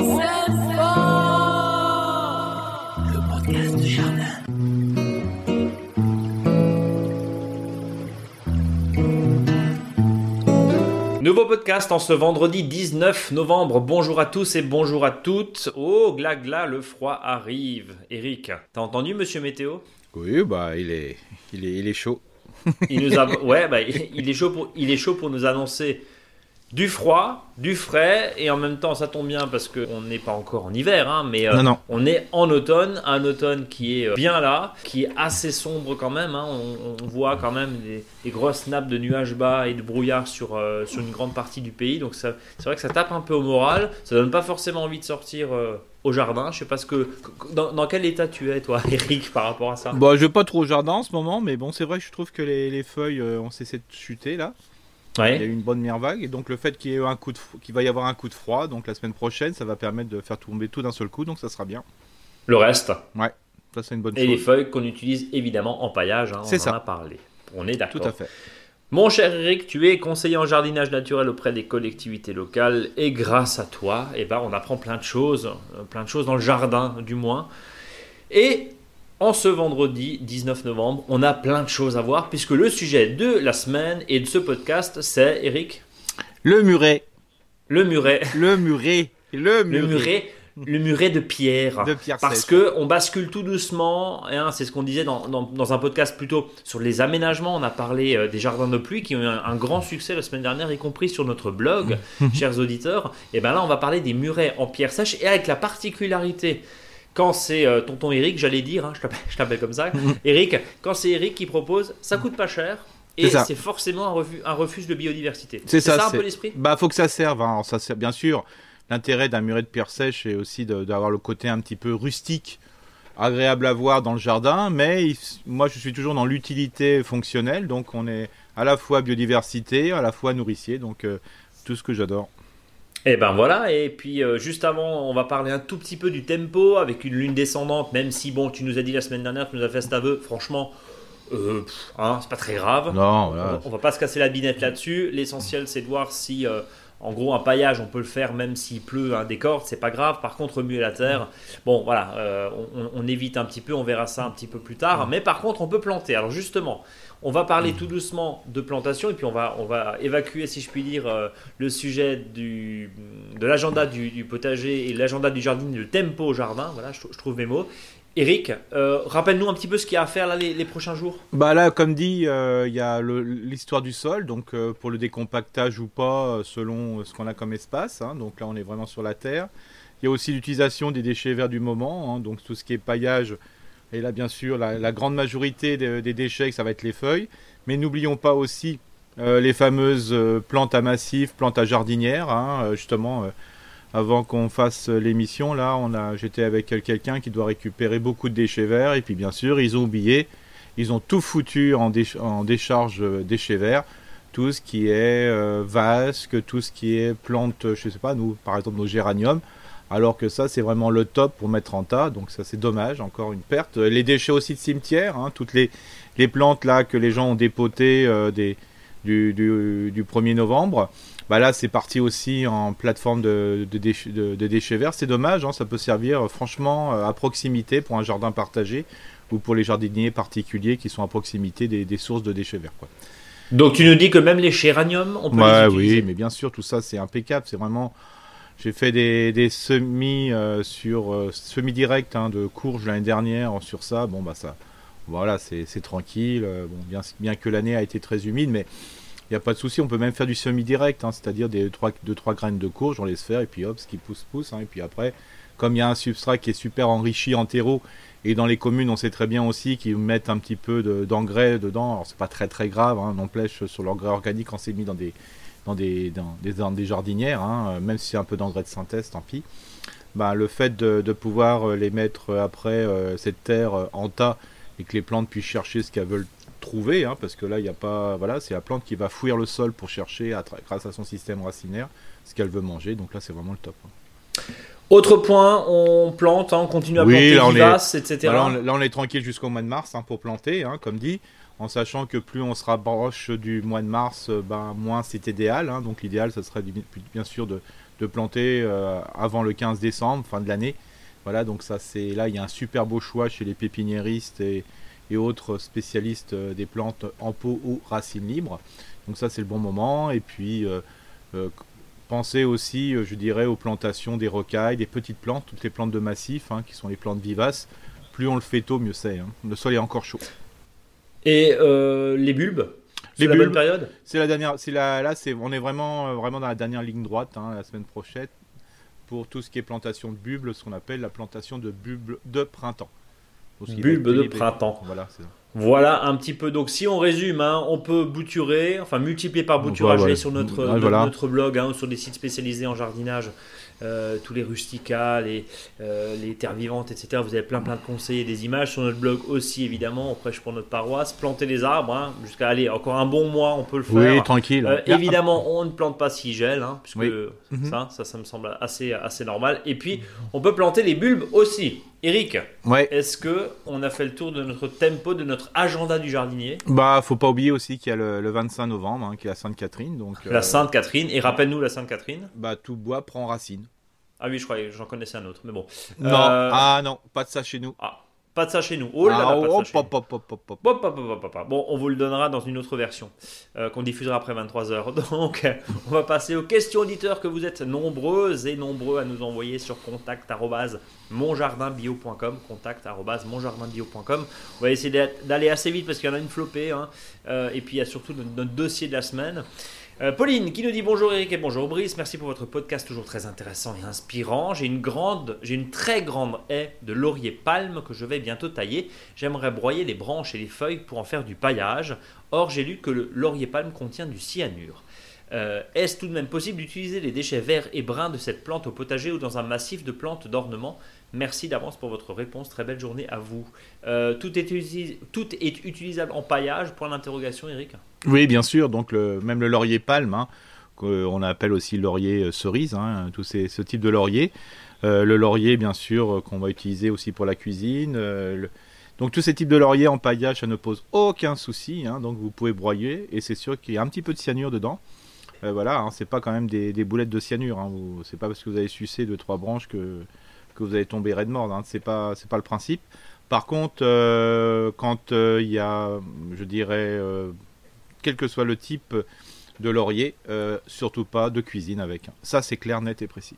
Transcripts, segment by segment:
Nouveau podcast en ce vendredi 19 novembre. Bonjour à tous et bonjour à toutes. Oh, gla gla, le froid arrive. Eric, t'as entendu Monsieur Météo? Oui, bah il est, il est, il est chaud. il nous a... Ouais, bah, il est chaud pour, il est chaud pour nous annoncer du froid, du frais, et en même temps, ça tombe bien parce qu'on n'est pas encore en hiver, hein, mais euh, on est en automne, un automne qui est euh, bien là, qui est assez sombre quand même. Hein. on, voit quand même des, grosses nappes de nuages bas et de brouillard sur, euh, sur une grande partie du pays, donc c'est vrai que ça tape un peu au moral. Ça donne pas forcément envie de sortir. au jardin, je sais pas ce que dans, quel état tu es toi, Eric, par rapport à ça? Bon, je vais pas trop au jardin en ce moment, mais bon, c'est vrai que je trouve que les, les feuilles ont cessé de chuter là. Il y a eu une bonne mer vague et donc le fait qu'il y ait un coup de qu'il va y avoir un coup de froid, donc la semaine prochaine, ça va permettre de faire tomber tout d'un seul coup, donc ça sera bien. Le reste. Ouais, ça c'est une bonne et chose. Et les feuilles qu'on utilise évidemment en paillage, hein, on en a parlé. On est d'accord. Tout à fait. Mon cher Eric, tu es conseiller en jardinage naturel auprès des collectivités locales et grâce à toi, eh ben, on apprend plein de choses, euh, plein de choses dans le jardin du moins. Et en ce vendredi 19 novembre, on a plein de choses à voir puisque le sujet de la semaine et de ce podcast, c'est Eric Le muret. Le muret. Le muret. Le muret. Le muret. de pierre. De pierre Parce que on bascule tout doucement. Hein, c'est ce qu'on disait dans, un podcast plutôt sur les aménagements. On a parlé euh, des jardins de pluie qui ont eu un, grand succès la semaine dernière, y compris sur notre blog, chers auditeurs. Et bien là, on va parler des murets en pierre sèche et avec la particularité quand c'est euh, tonton Eric, j'allais dire, hein, je t'appelle comme ça, Eric, quand c'est Eric qui propose, ça coûte pas cher. Et c'est forcément un, refus, un refuge de biodiversité. C'est ça, un peu l'esprit? Bah, faut que ça serve. Hein. Ça sert, bien sûr. L'intérêt d'un muret de pierre sèche est aussi d'avoir le côté un petit peu rustique, agréable à voir dans le jardin. Mais moi, je suis toujours dans l'utilité fonctionnelle. Donc, on est à la fois biodiversité, à la fois nourricier. Donc, euh, tout ce que j'adore. Et eh ben voilà, et puis euh, juste avant, on va parler un tout petit peu du tempo avec une lune descendante, même si bon, tu nous as dit la semaine dernière, tu nous as fait cet aveu, franchement, euh, hein, c'est pas très grave. Non, on, va pas se casser la binette là-dessus. L'essentiel, c'est de voir si, euh, en gros, un paillage, on peut le faire même s'il pleut un décor, c'est pas grave. Par contre, remuer la terre, bon, voilà, on, on, évite un petit peu, on verra ça un petit peu plus tard. Mais par contre, on peut planter. Alors justement, on va parler tout doucement de plantation et puis on va, on va évacuer, si je puis dire, euh, le sujet du, de l'agenda du, potager et l'agenda du jardin, le tempo au jardin. Voilà, je, trouve mes mots. Eric, euh, rappelle-nous un petit peu ce qu'il y a à faire là, les, prochains jours. Bah là, comme dit, euh, il y a l'histoire du sol, donc pour le décompactage ou pas, selon ce qu'on a comme espace. Hein. donc là, on est vraiment sur la terre. Il y a aussi l'utilisation des déchets verts du moment, hein. donc tout ce qui est paillage et là, bien sûr, la, grande majorité des, déchets, ça va être les feuilles. Mais n'oublions pas aussi euh, les fameuses euh, plantes à massif, plantes à jardinière. Hein, euh, justement, avant qu'on fasse l'émission, là, j'étais avec quelqu'un qui doit récupérer beaucoup de déchets verts. Et puis, bien sûr, ils ont oublié, ils ont tout foutu en, décharge déchets verts. Tout ce qui est vasque, tout ce qui est plantes, je sais pas, nous, par exemple, nos géraniums alors que ça c'est vraiment le top pour mettre en tas, donc ça c'est dommage, encore une perte. Les déchets aussi de cimetière, hein, toutes les, les, plantes là que les gens ont dépotées euh, des, du, du, 1er novembre, bah là c'est parti aussi en plateforme de, de, déchets, de, déchets verts, c'est dommage, hein, ça peut servir euh, franchement euh, à proximité pour un jardin partagé ou pour les jardiniers particuliers qui sont à proximité des, des sources de déchets verts. Quoi. Donc tu nous dis que même les géraniums, on peut ouais, les utiliser Oui, mais bien sûr, tout ça c'est impeccable, c'est vraiment j'ai fait des, semis euh, sur euh, semi direct hein, de courge l'année dernière sur ça. Bon bah ça, voilà, c'est tranquille. Euh, bon, bien, bien que l'année a été très humide, mais il n'y a pas de souci. On peut même faire du semi direct, hein, c'est-à-dire des 2-3 graines de courge, on laisse faire et puis hop, ce qui pousse pousse. Hein, et puis après, comme il y a un substrat qui est super enrichi en terreau et dans les communes, on sait très bien aussi qu'ils mettent un petit peu d'engrais dedans. Alors c'est pas très très grave, non plèche sur l'engrais organique quand c'est mis dans des dans des, dans des, jardinières, hein, même si c'est un peu d'engrais de synthèse, tant pis. Bah, le fait de, pouvoir euh, les mettre après euh, cette terre euh, en tas et que les plantes puissent chercher ce qu'elles veulent trouver, hein, parce que là, il n'y a pas. Voilà, c'est la plante qui va fouiller le sol pour chercher, grâce à son système racinaire, ce qu'elle veut manger. Donc là, c'est vraiment le top. Hein. Autre point, on plante, on continue à planter vivaces, etc. là, on, est tranquille jusqu'au mois de mars pour planter, comme dit en sachant que plus on se rapproche du mois de mars, euh, ben, moins c'est idéal. Hein. Donc l'idéal, ça serait bien sûr de, planter avant le 15 décembre, fin de l'année. Voilà, donc ça c'est là il y a un super beau choix chez les pépiniéristes et, autres spécialistes des plantes en pot ou racines libres. Donc ça c'est le bon moment. Et puis pensez aussi, je dirais, aux plantations des rocailles, des petites plantes, toutes les plantes de massif, hein, qui sont les plantes vivaces. Plus on le fait tôt, mieux c'est. Hein. Le sol est encore chaud. Et les bulbes c'est la bonne période? C'est la dernière. C'est la, là, c'est, on est vraiment, euh, vraiment dans la dernière ligne droite hein, la semaine prochaine pour tout ce qui est plantation de bulbes, ce qu'on appelle la plantation de bulbes de printemps. Bulbes de printemps. Voilà, Voilà un petit peu. Donc si on résume, hein, on peut bouturer, enfin multiplier par bouturage sur notre, notre blog hein, ou sur des sites spécialisés en jardinage. Euh, tous les rusticales, les, euh, les terres vivantes, etc. Vous avez plein plein de conseils et des images sur notre blog aussi évidemment. On prêche pour notre paroisse. Planter les arbres hein, jusqu'à aller encore un bon mois, on peut le faire. Oui, tranquille. Euh, évidemment, on ne plante pas si gel, hein, puisque mhm. ça, ça, ça me semble assez assez normal. Et puis, on peut planter les bulbes aussi. Eric, ouais. est-ce que on a fait le tour de notre tempo, de notre agenda du jardinier Bah, faut pas oublier aussi qu'il y a le, 25 novembre, hein, qui est la Sainte Catherine. Donc la Sainte Catherine. Et rappelle-nous la Sainte Catherine. Bah, tout bois prend racine. Ah oui, je croyais, j'en connaissais un autre, mais bon. Non, ah non, pas de ça chez nous. Ah, pas de ça chez nous. Oh là là, Bon, on vous le donnera dans une autre version qu'on diffusera après 23h. Donc, on va passer aux questions auditeurs que vous êtes nombreuses et nombreux à nous envoyer sur contact monjardinbio.com contact monjardinbio.com On va essayer d'aller assez vite parce qu'il y en a une flopée. Hein. et puis, il y a surtout notre dossier de la semaine. Euh, Pauline qui nous dit bonjour Eric et bonjour Brice, merci pour votre podcast toujours très intéressant et inspirant. J'ai une grande, j'ai une très grande haie de laurier palme que je vais bientôt tailler. J'aimerais broyer les branches et les feuilles pour en faire du paillage. Or j'ai lu que le laurier palme contient du cyanure. Euh, est-ce tout de même possible d'utiliser les déchets verts et bruns de cette plante au potager ou dans un massif de plantes d'ornement? Merci d'avance pour votre réponse. Très belle journée à vous. Euh, est tout, est utilisable en paillage? Point d'interrogation, Eric Oui, bien sûr. Donc, même le laurier palme, hein, qu'on appelle aussi laurier euh, cerise, hein, ces, ce type de laurier. Euh, le laurier, bien sûr, qu'on va utiliser aussi pour la cuisine. Donc, tous ces types de laurier en paillage, ça ne pose aucun souci. Hein, donc, vous pouvez broyer. Et c'est sûr qu'il y a un petit peu de cyanure dedans. voilà, c'est pas quand même des, boulettes de cyanure. C'est pas parce que vous avez sucé deux trois branches que que vous allez tomber raide mort. C'est pas pas le principe. Par contre, euh, quand euh, il y a, je dirais, euh, quel que soit le type de laurier, surtout pas de cuisine avec. Ça, c'est clair, net et précis.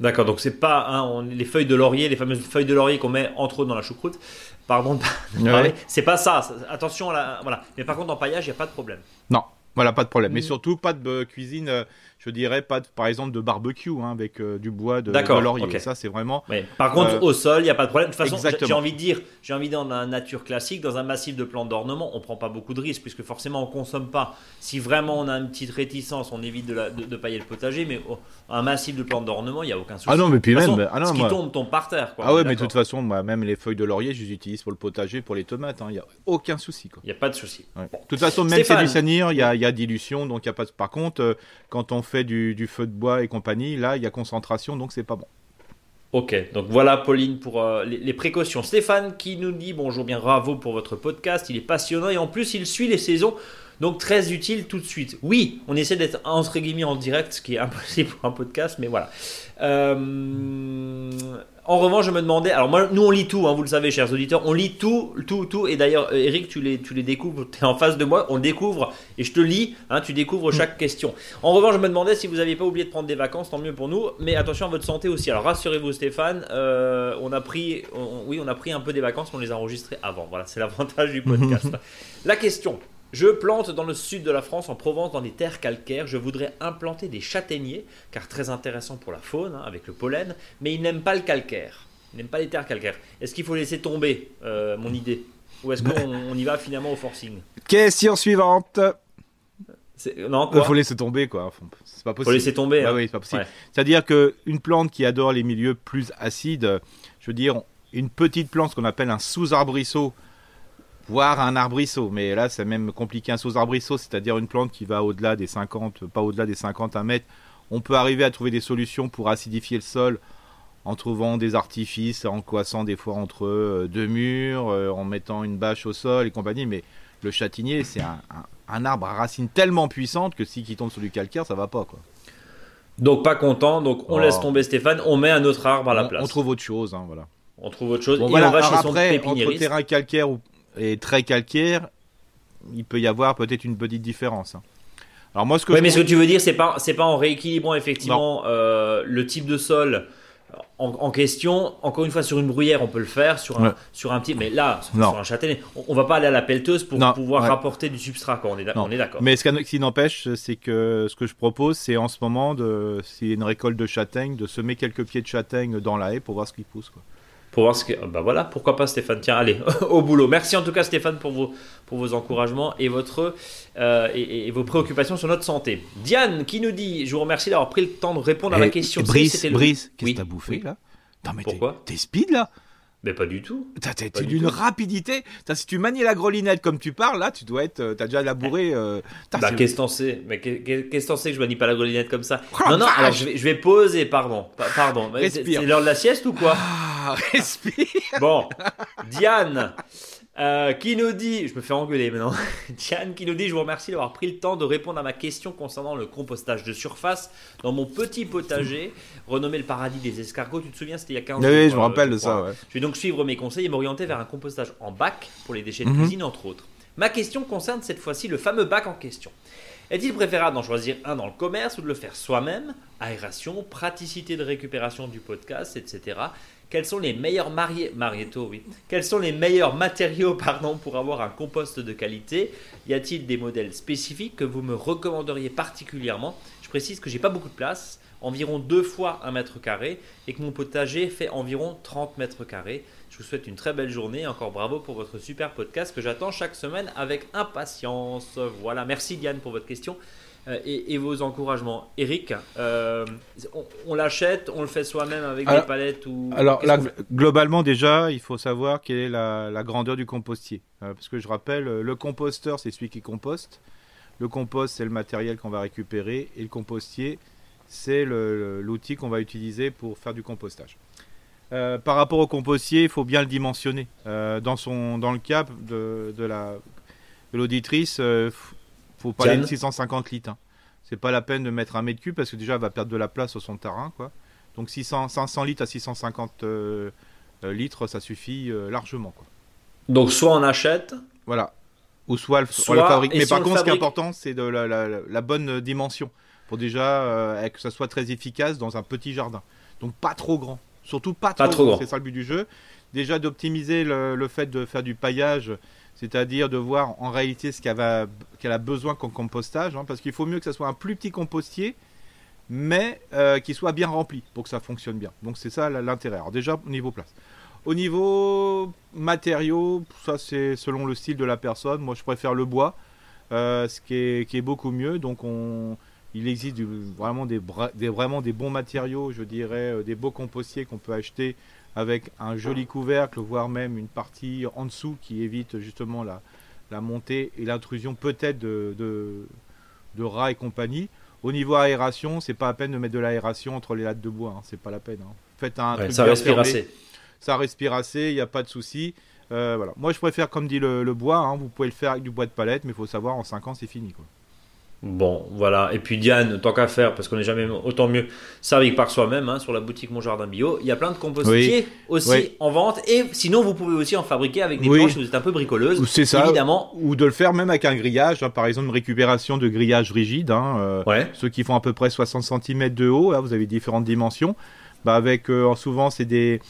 D'accord, donc c'est pas hein, les feuilles de laurier, les fameuses feuilles de laurier qu'on met entre autres dans la choucroute. Pardon de parler, c'est pas ça. Attention, à voilà. Mais par contre, en paillage, il n'y a pas de problème. Non, voilà, pas de problème. Mais mm. surtout, pas de cuisine je dirais pas par exemple de barbecue hein, avec euh, du bois de, de laurier. Ça c'est vraiment. Par contre euh, au sol il n'y a pas de problème. De toute façon j'ai envie de dire, j'ai envie dans la nature classique, dans un massif de plantes d'ornement, on prend pas beaucoup de risques puisque forcément on consomme pas. Si vraiment on a une petite réticence, on évite de, de, pailler le potager, mais un massif de plantes d'ornement il y a aucun souci. Ah non mais puis même, ah ce qui tombe tombe par terre. ah ouais mais de toute façon moi, même les feuilles de laurier je les utilise pour le potager, pour les tomates. Hein. Il n'y a aucun souci. Il n'y a pas de souci. De toute façon même c'est du sanir, il y a, y a dilution donc il y a pas. Par contre euh, quand on fait du, feu de bois et compagnie, là, il y a concentration, donc c'est pas bon. Ok, donc voilà Pauline pour euh, les, précautions. Stéphane qui nous dit bonjour, bien bravo pour votre podcast, il est passionnant et en plus il suit les saisons, donc très utile tout de suite. Oui, on essaie d'être entre guillemets en direct, ce qui est impossible pour un podcast, mais voilà. Euh, en revanche, je me demandais, alors moi, nous on lit tout, hein, vous le savez, chers auditeurs, on lit tout, tout, tout. Et d'ailleurs, euh, Eric, tu les, tu les découvres, tu es en face de moi, on découvre et je te lis, hein, tu découvres chaque question. En revanche, je me demandais si vous n'aviez pas oublié de prendre des vacances, tant mieux pour nous, mais attention à votre santé aussi. Alors rassurez-vous, Stéphane, euh, on a pris, oui, on a pris un peu des vacances, mais on les a enregistrées avant. Voilà, c'est l'avantage du podcast. La question, je plante dans le sud de la France, en Provence, dans des terres calcaires. Je voudrais implanter des châtaigniers, car très intéressant pour la faune, hein, avec le pollen, mais ils n'aiment pas le calcaire. Ils n'aiment pas les terres calcaires. Est-ce qu'il faut laisser tomber euh, mon idée? Ou est-ce qu'on y va finalement au forcing? Question suivante. Non, Il faut laisser tomber, quoi. C'est pas possible. Faut laisser tomber. Bah hein. oui, c'est pas possible. C'est-à-dire qu'une plante qui adore les milieux plus acides, je veux dire, une petite plante, qu'on appelle un sous-arbrisseau, voire un arbrisseau. Mais là, c'est même compliqué un sous-arbrisseau, c'est-à-dire une plante qui va au-delà des 50, pas au-delà des 50 à mètre. On peut arriver à trouver des solutions pour acidifier le sol en trouvant des artifices, en coissant des fois entre euh, deux murs, euh, en mettant une bâche au sol et compagnie. Mais le châtaignier, c'est un, arbre à racines tellement puissantes que si qui tombe sur du calcaire, ça va pas quoi. Donc pas content, donc on Oh. laisse tomber Stéphane, on met un autre arbre à la on, place. on trouve autre chose, hein, voilà. On trouve autre chose Bon, et voilà. on va chez son après, entre pépiniériste. terrain calcaire ou- et très calcaire, il peut y avoir peut-être une petite différence. hein. Alors moi, ce que Oui, je mais ce que tu veux dire, c'est pas, c'est pas en rééquilibrant effectivement euh, le type de sol en, en question. Encore une fois, sur une bruyère, on peut le faire. Sur un, Ouais. sur un petit, mais là, sur, Non. sur un châtaignier, on, on va pas aller à la pelleteuse pour Non, pouvoir ouais. rapporter du substrat. Quoi. On est, on est d'accord. Mais ce qui- n'empêche, c'est que ce que je propose, c'est en ce moment, s'il y a une récolte de châtaignes, de semer quelques pieds de châtaignes dans la haie pour voir ce qui pousse. Quoi. Pour voir ce que. Bah voilà, pourquoi pas Stéphane. Tiens, allez, au boulot. Merci en tout cas Stéphane pour vos, pour vos encouragements et, votre, euh, et, et vos préoccupations sur notre santé. Diane qui nous dit Je vous remercie d'avoir pris le temps de répondre à ma Et- question. Brice, le- Brice, qu'est-ce Oui, que t'as bouffé oui. là? Putain, mais Pourquoi? t'es speed là Mais pas du tout. T'as, t'es, d'une rapidité. Putain, si tu manies la grelinette comme tu parles, là, tu dois être. euh, T'as déjà labouré. euh, putain, Bah, qu'est-ce que t'en sais? Mais qu'est- qu'est- qu'est-ce que t'en sais que je manie pas la grelinette comme ça? Oh Non, non, vache alors je vais, je vais poser, pardon. Pa- Pardon. C'est l'heure de la sieste ou quoi? Ah, respire Bon, Diane, euh, qui nous dit, je me fais engueuler maintenant, Diane qui nous dit, je vous remercie d'avoir pris le temps de répondre à ma question concernant le compostage de surface dans mon petit potager, renommé le paradis des escargots. Tu te souviens, c'était il y a 15 jours. Oui, je me euh, rappelle de ça, ouais. Je vais donc suivre mes conseils et m'orienter vers un compostage en bac pour les déchets de Mhm. cuisine, entre autres. Ma question concerne cette fois-ci le fameux bac en question. Est-il préférable d'en choisir un dans le commerce ou de le faire soi-même? Aération, praticité de récupération du podcast, etc. Quels sont les meilleurs. Quels sont les meilleurs matériaux, pardon, pour avoir un compost de qualité? Y a-t-il des modèles spécifiques que vous me recommanderiez particulièrement? Je précise que j'ai pas beaucoup de place, environ deux fois un mètre carré, et que mon potager fait environ 30 mètres carrés. Je vous souhaite une très belle journée. Encore bravo pour votre super podcast que j'attends chaque semaine avec impatience. Voilà, merci Diane pour votre question et, et vos encouragements. Eric, euh, on, on l'achète, on le fait soi-même avec Alors- des palettes ou Alors là, globalement déjà, il faut savoir quelle est la, la grandeur du compostier. Euh, parce que je rappelle, euh, le composteur, c'est celui qui composte. Le compost, c'est le matériel qu'on va récupérer. Et le compostier, c'est l'outil qu'on va utiliser pour faire du compostage. Euh, par rapport au compostier, il faut bien le dimensionner. Euh, dans, son, dans le cas de, de la de l'auditrice, faut parler Diane. de 650 litres. hein. C'est pas la peine de mettre un mètre cube parce que déjà, elle va perdre de la place sur son terrain. Quoi. Donc 600, 500 litres à 650 euh, euh, litres, ça suffit euh, largement. Quoi. Donc soit on achète, Voilà. Ou soit, le- Soit- on le fabrique. Mais si par contre, ce qui est important, c'est de la, la- la- la bonne dimension. Pour déjà euh, que ça soit très efficace dans un petit jardin. Donc pas trop grand. Surtout pas trop, Pas trop grand. C'est ça le but du jeu. Déjà d'optimiser le, le fait de faire du paillage, c'est-à-dire de voir en réalité ce qu'elle a besoin comme compostage. hein, parce qu'il faut mieux que ça soit un plus petit compostier, mais euh, qui soit bien rempli pour que ça fonctionne bien. Donc c'est ça l'intérêt. Alors déjà au niveau place. Au niveau matériaux, ça c'est selon le style de la personne. Moi je préfère le bois, euh, ce qui est, beaucoup mieux. Donc on, il existe vraiment des- vraiment des bons matériaux, je dirais, euh, des beaux compostiers qu'on peut acheter avec un joli couvercle, voire même une partie en dessous qui évite justement la, la montée et l'intrusion peut-être de, de, de rats et compagnie. Au niveau aération, c'est pas la peine de mettre de l'aération entre les lattes de bois, hein, c'est pas la peine. hein. Faites un Ouais, truc ça respire fermé assez. ça respire assez, il n'y a pas de souci. Euh, voilà. Moi, je préfère, comme dit le, le bois, hein, vous pouvez le faire avec du bois de palette, mais il faut savoir, en 5 ans, c'est fini. Quoi. Bon, voilà. Et puis Diane, tant qu'à faire, parce qu'on n'est jamais autant mieux servi que par soi-même, hein, sur la boutique Mon Jardin Bio, il y a plein de compostiers aussi Oui. en vente. Et sinon, vous pouvez aussi en fabriquer avec des Oui. planches si vous êtes un peu bricoleuse. C'est ça, Évidemment. ou de le faire même avec un grillage, hein, par exemple, une récupération de grillage rigide. hein, euh, Ouais. Ceux qui font à peu près 60 cm de haut, vous avez différentes dimensions. Bah, avec, euh, souvent, c'est des,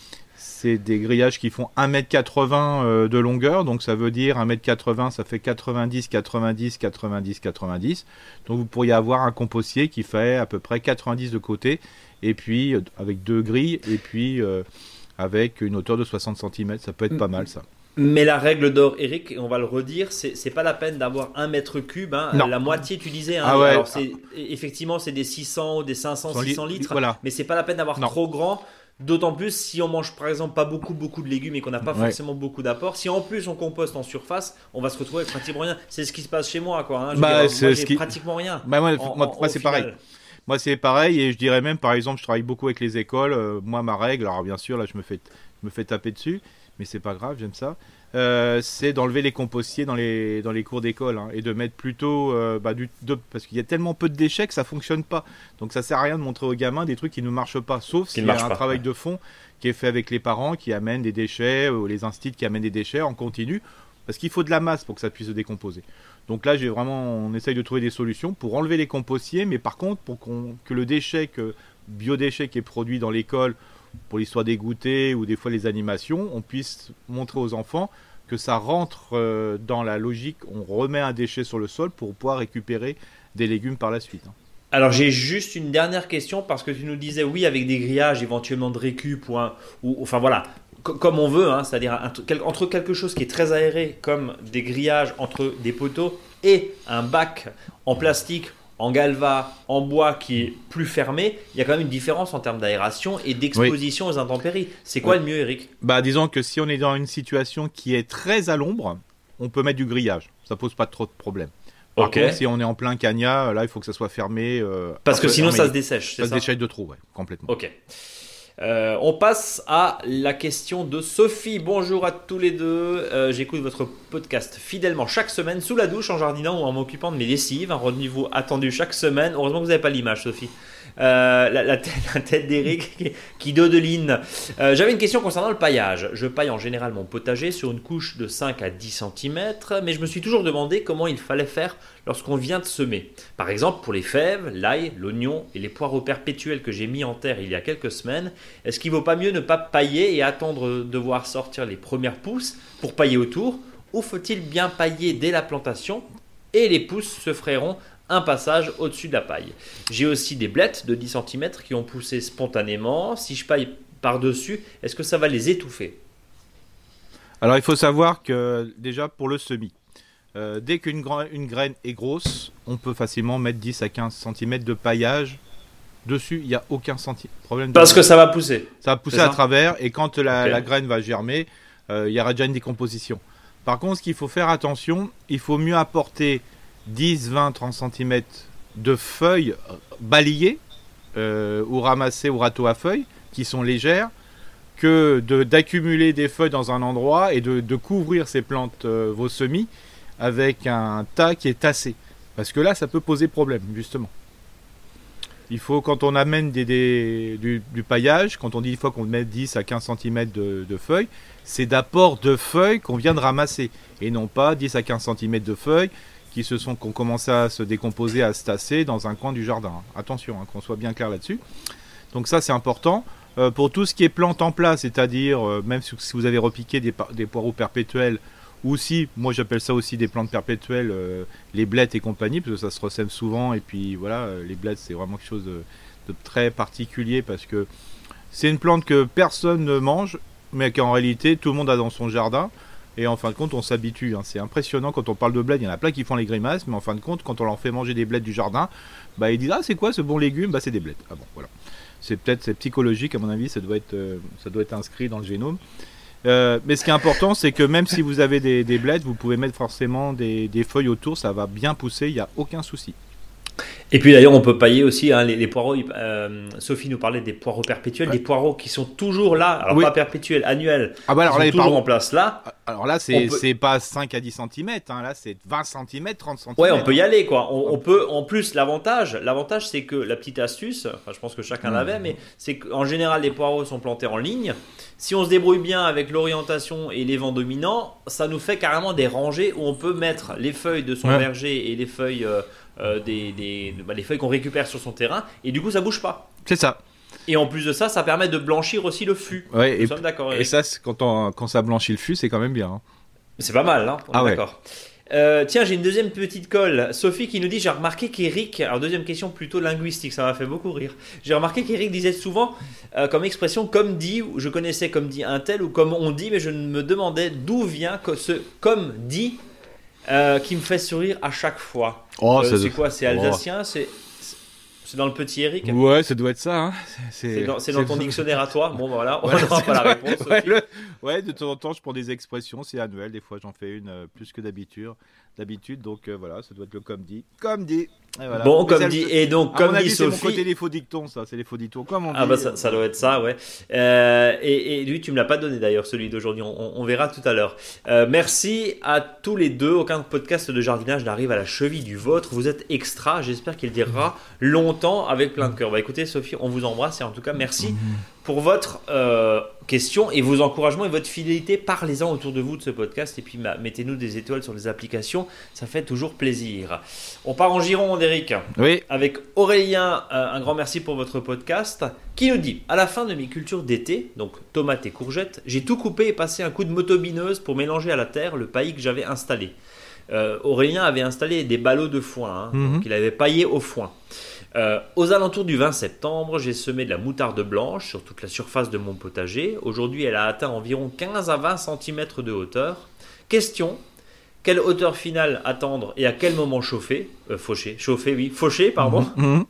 c'est des grillages qui font 1m80 euh, de longueur, donc ça veut dire 1m80, ça fait 90, 90, 90, 90. Donc vous pourriez avoir un compostier qui fait à peu près 90 de côté, et puis euh, avec deux grilles, et puis euh, avec une hauteur de 60 cm, ça peut être pas mal ça. Mais la règle d'or, Eric, et on va le redire, c'est pas la peine d'avoir un mètre cube. hein. La moitié, tu disais. hein. Ah ouais. Alors, effectivement, c'est des 600 ou des 500, 100 li- 600 litres. voilà. Mais c'est pas la peine d'avoir trop grand. D'autant plus si on mange par exemple pas beaucoup beaucoup de légumes et qu'on n'a pas Ouais. forcément beaucoup d'apports. Si en plus on composte en surface, on va se retrouver avec pratiquement rien. C'est ce qui se passe chez moi quoi. hein. Bah, c'est moi, ce qui- pratiquement rien. Bah, moi, moi, c'est pareil. Moi, c'est pareil, et je dirais même, par exemple, je travaille beaucoup avec les écoles. euh, moi, ma règle, alors bien sûr, là, je me fais, je me fais taper dessus, mais c'est pas grave, j'aime ça. Euh, c'est d'enlever les compostiers dans les, dans les cours d'école hein, et de mettre plutôt euh, bah, du, parce qu'il y a tellement peu de déchets que ça fonctionne pas. Donc ça sert à rien de montrer aux gamins des trucs qui ne marchent pas, sauf s'il y a un travail de fond qui est fait avec les parents qui amènent des déchets ou les instituts qui amènent des déchets en continu, parce qu'il faut de la masse pour que ça puisse se décomposer. Donc là, j'ai vraiment, on essaye de trouver des solutions pour enlever les compostiers, mais par contre, pour que le déchet, que biodéchet qui est produit dans l'école, pour l'histoire des goûters ou des fois les animations, on puisse montrer aux enfants que ça rentre euh, dans la logique, on remet un déchet sur le sol pour pouvoir récupérer des légumes par la suite. Hein. Alors j'ai juste une dernière question parce que tu nous disais oui avec des grillages éventuellement de récup ou, enfin voilà comme on veut, hein, c'est-à-dire entre quelque chose qui est très aéré comme des grillages entre des poteaux et un bac en plastique en galva, en bois qui est plus fermé, il y a quand même une différence en termes d'aération et d'exposition aux intempéries. C'est quoi le mieux, Eric? Bah, disons que si on est dans une situation qui est très à l'ombre, on peut mettre du grillage. Ça pose pas trop de problèmes. Par contre, si on est en plein cagna, là, il faut que ça soit fermé. Euh, Parce que sinon, ça se dessèche. Ça, ça? se dessèche de trop, ouais, complètement. Ok. Euh, on passe à la question de Sophie. Bonjour à tous les deux. Euh, j'écoute votre podcast fidèlement chaque semaine sous la douche, en jardinant ou en m'occupant de mes lessives. Un rendez-vous attendu chaque semaine. Heureusement que vous n'avez pas l'image, Sophie. Euh, la, tête, d'Eric qui dodeline. Euh, J'avais une question concernant le paillage. Je paille en général mon potager sur une couche de 5 à 10 cm, mais je me suis toujours demandé comment il fallait faire lorsqu'on vient de semer. Par exemple, pour les fèves, l'ail, l'oignon et les poireaux perpétuels que j'ai mis en terre il y a quelques semaines, est-ce qu'il vaut pas mieux ne pas pailler et attendre de voir sortir les premières pousses pour pailler autour? Ou faut-il bien pailler dès la plantation et les pousses se feront un passage au-dessus de la paille. J'ai aussi des blettes de 10 cm qui ont poussé spontanément. Si je paille par-dessus, est-ce que ça va les étouffer? Alors il faut savoir que déjà pour le semis, euh, dès qu'une une graine est grosse, on peut facilement mettre 10 à 15 cm de paillage dessus, il n'y a aucun problème. Parce que ça va pousser. Ça va pousser à travers et quand la, graine va germer, euh, il y aura déjà une décomposition. Par contre, ce qu'il faut faire attention, il faut mieux apporter 10, 20, 30 cm de feuilles balayées euh, ou ramassées au râteau à feuilles qui sont légères que d'accumuler des feuilles dans un endroit et de, couvrir ces plantes, euh, vos semis, avec un tas qui est tassé. Parce que là, ça peut poser problème, justement. Il faut, quand on amène des, du, paillage, quand on dit il faut qu'on met 10 à 15 cm de, de feuilles, c'est d'apport de feuilles qu'on vient de ramasser. Et non pas 10 à 15 cm de feuilles qui se sont qui ont commencé à se décomposer, à se tasser dans un coin du jardin. Attention, hein, qu'on soit bien clair là-dessus. Donc ça, c'est important. Euh, pour tout ce qui est plante en place, c'est-à-dire euh, même si, vous avez repiqué des, des, poireaux perpétuels, ou si, moi j'appelle ça aussi des plantes perpétuelles, euh, les blettes et compagnie, parce que ça se ressème souvent, et puis voilà, les blettes c'est vraiment quelque chose de, de, très particulier, parce que c'est une plante que personne ne mange, mais qu'en réalité tout le monde a dans son jardin. Et en fin de compte, on s'habitue. Hein. C'est impressionnant quand on parle de bled. Il y en a plein qui font les grimaces, mais en fin de compte, quand on leur fait manger des bleds du jardin, bah, ils disent Ah, c'est quoi ce bon légume? Bah, c'est des bleds. Ah bon, voilà. C'est peut-être psychologique, à mon avis, ça doit être, euh, inscrit dans le génome. Euh, mais ce qui est important, c'est que même si vous avez des, des vous pouvez mettre forcément des feuilles autour, ça va bien pousser, il n'y a aucun souci. Et puis d'ailleurs, on peut pailler aussi hein, les, poireaux. Euh, Sophie nous parlait des poireaux perpétuels, des poireaux qui sont toujours là. Alors pas perpétuels, annuels. Ah bah alors sont toujours en place là. Alors là, c'est pas 5 à 10 cm. Hein, là, c'est 20 cm, 30 cm. Ouais, on peut y aller quoi. On, peut. En plus, l'avantage, l'avantage, c'est que la petite astuce. Enfin, je pense que chacun mmh. l'avait, mais c'est qu'en général, les poireaux sont plantés en ligne. Si on se débrouille bien avec l'orientation et les vents dominants, ça nous fait carrément des rangées où on peut mettre les feuilles de son verger et les feuilles. Euh, euh, des, des bah, les feuilles qu'on récupère sur son terrain, et du coup ça bouge pas. C'est ça. Et en plus de ça, ça permet de blanchir aussi le fût. Ouais, et, d'accord. Et ça, quand, on, quand ça blanchit le fût, c'est quand même bien. Hein. C'est pas mal, hein ah d'accord. Euh, tiens, j'ai une deuxième petite colle. Sophie qui nous dit J'ai remarqué qu'Eric, alors deuxième question plutôt linguistique, ça m'a fait beaucoup rire. J'ai remarqué qu'Eric disait souvent euh, comme expression comme dit, je connaissais comme dit un tel, ou comme on dit, mais je me demandais d'où vient ce comme dit euh, qui me fait sourire à chaque fois. Oh, c'est quoi C'est alsacien C'est c'est dans le petit Eric Ouais, ça doit être ça. Hein. C'est dans, dans, ton dictionnaire à toi. Bon, voilà, on n'aura pas la réponse. Ouais, de temps en temps, je prends des expressions. C'est annuel. Des fois, j'en fais une euh, plus que d'habitude. d'habitude. Donc euh, voilà, ça doit être le comme dit. Comme dit. Bon, comme dit, et donc, comme dit Sophie. C'est mon côté les faux dictons, ça, c'est les faux dictons, comme on Ah, bah, ça, ça, doit être ça, ouais. Euh, et, et, lui, tu me l'as pas donné d'ailleurs, celui d'aujourd'hui, on, on, verra tout à l'heure. Euh, merci à tous les deux. Aucun podcast de jardinage n'arrive à la cheville du vôtre. Vous êtes extra, j'espère qu'il durera longtemps avec plein de cœur. Bah écoutez, Sophie, on vous embrasse et en tout cas, merci pour votre euh, question et vos encouragements et votre fidélité. Parlez-en autour de vous de ce podcast et puis bah, mettez-nous des étoiles sur les applications, ça fait toujours plaisir. On part en Gironde, Eric. Oui. Avec Aurélien, euh, un grand merci pour votre podcast, qui nous dit À la fin de mes cultures d'été, donc tomates et courgettes, j'ai tout coupé et passé un coup de motobineuse pour mélanger à la terre le paillis que j'avais installé. Euh, Aurélien avait installé des ballots de foin, hein, Mhm. qu'il avait paillé au foin. Euh, aux alentours du 20 septembre, j'ai semé de la moutarde blanche sur toute la surface de mon potager. Aujourd'hui, elle a atteint environ 15 à 20 cm de hauteur. Question quelle hauteur finale attendre et à quel moment chauffer euh, Faucher, chauffer, oui, faucher, pardon. Mhm.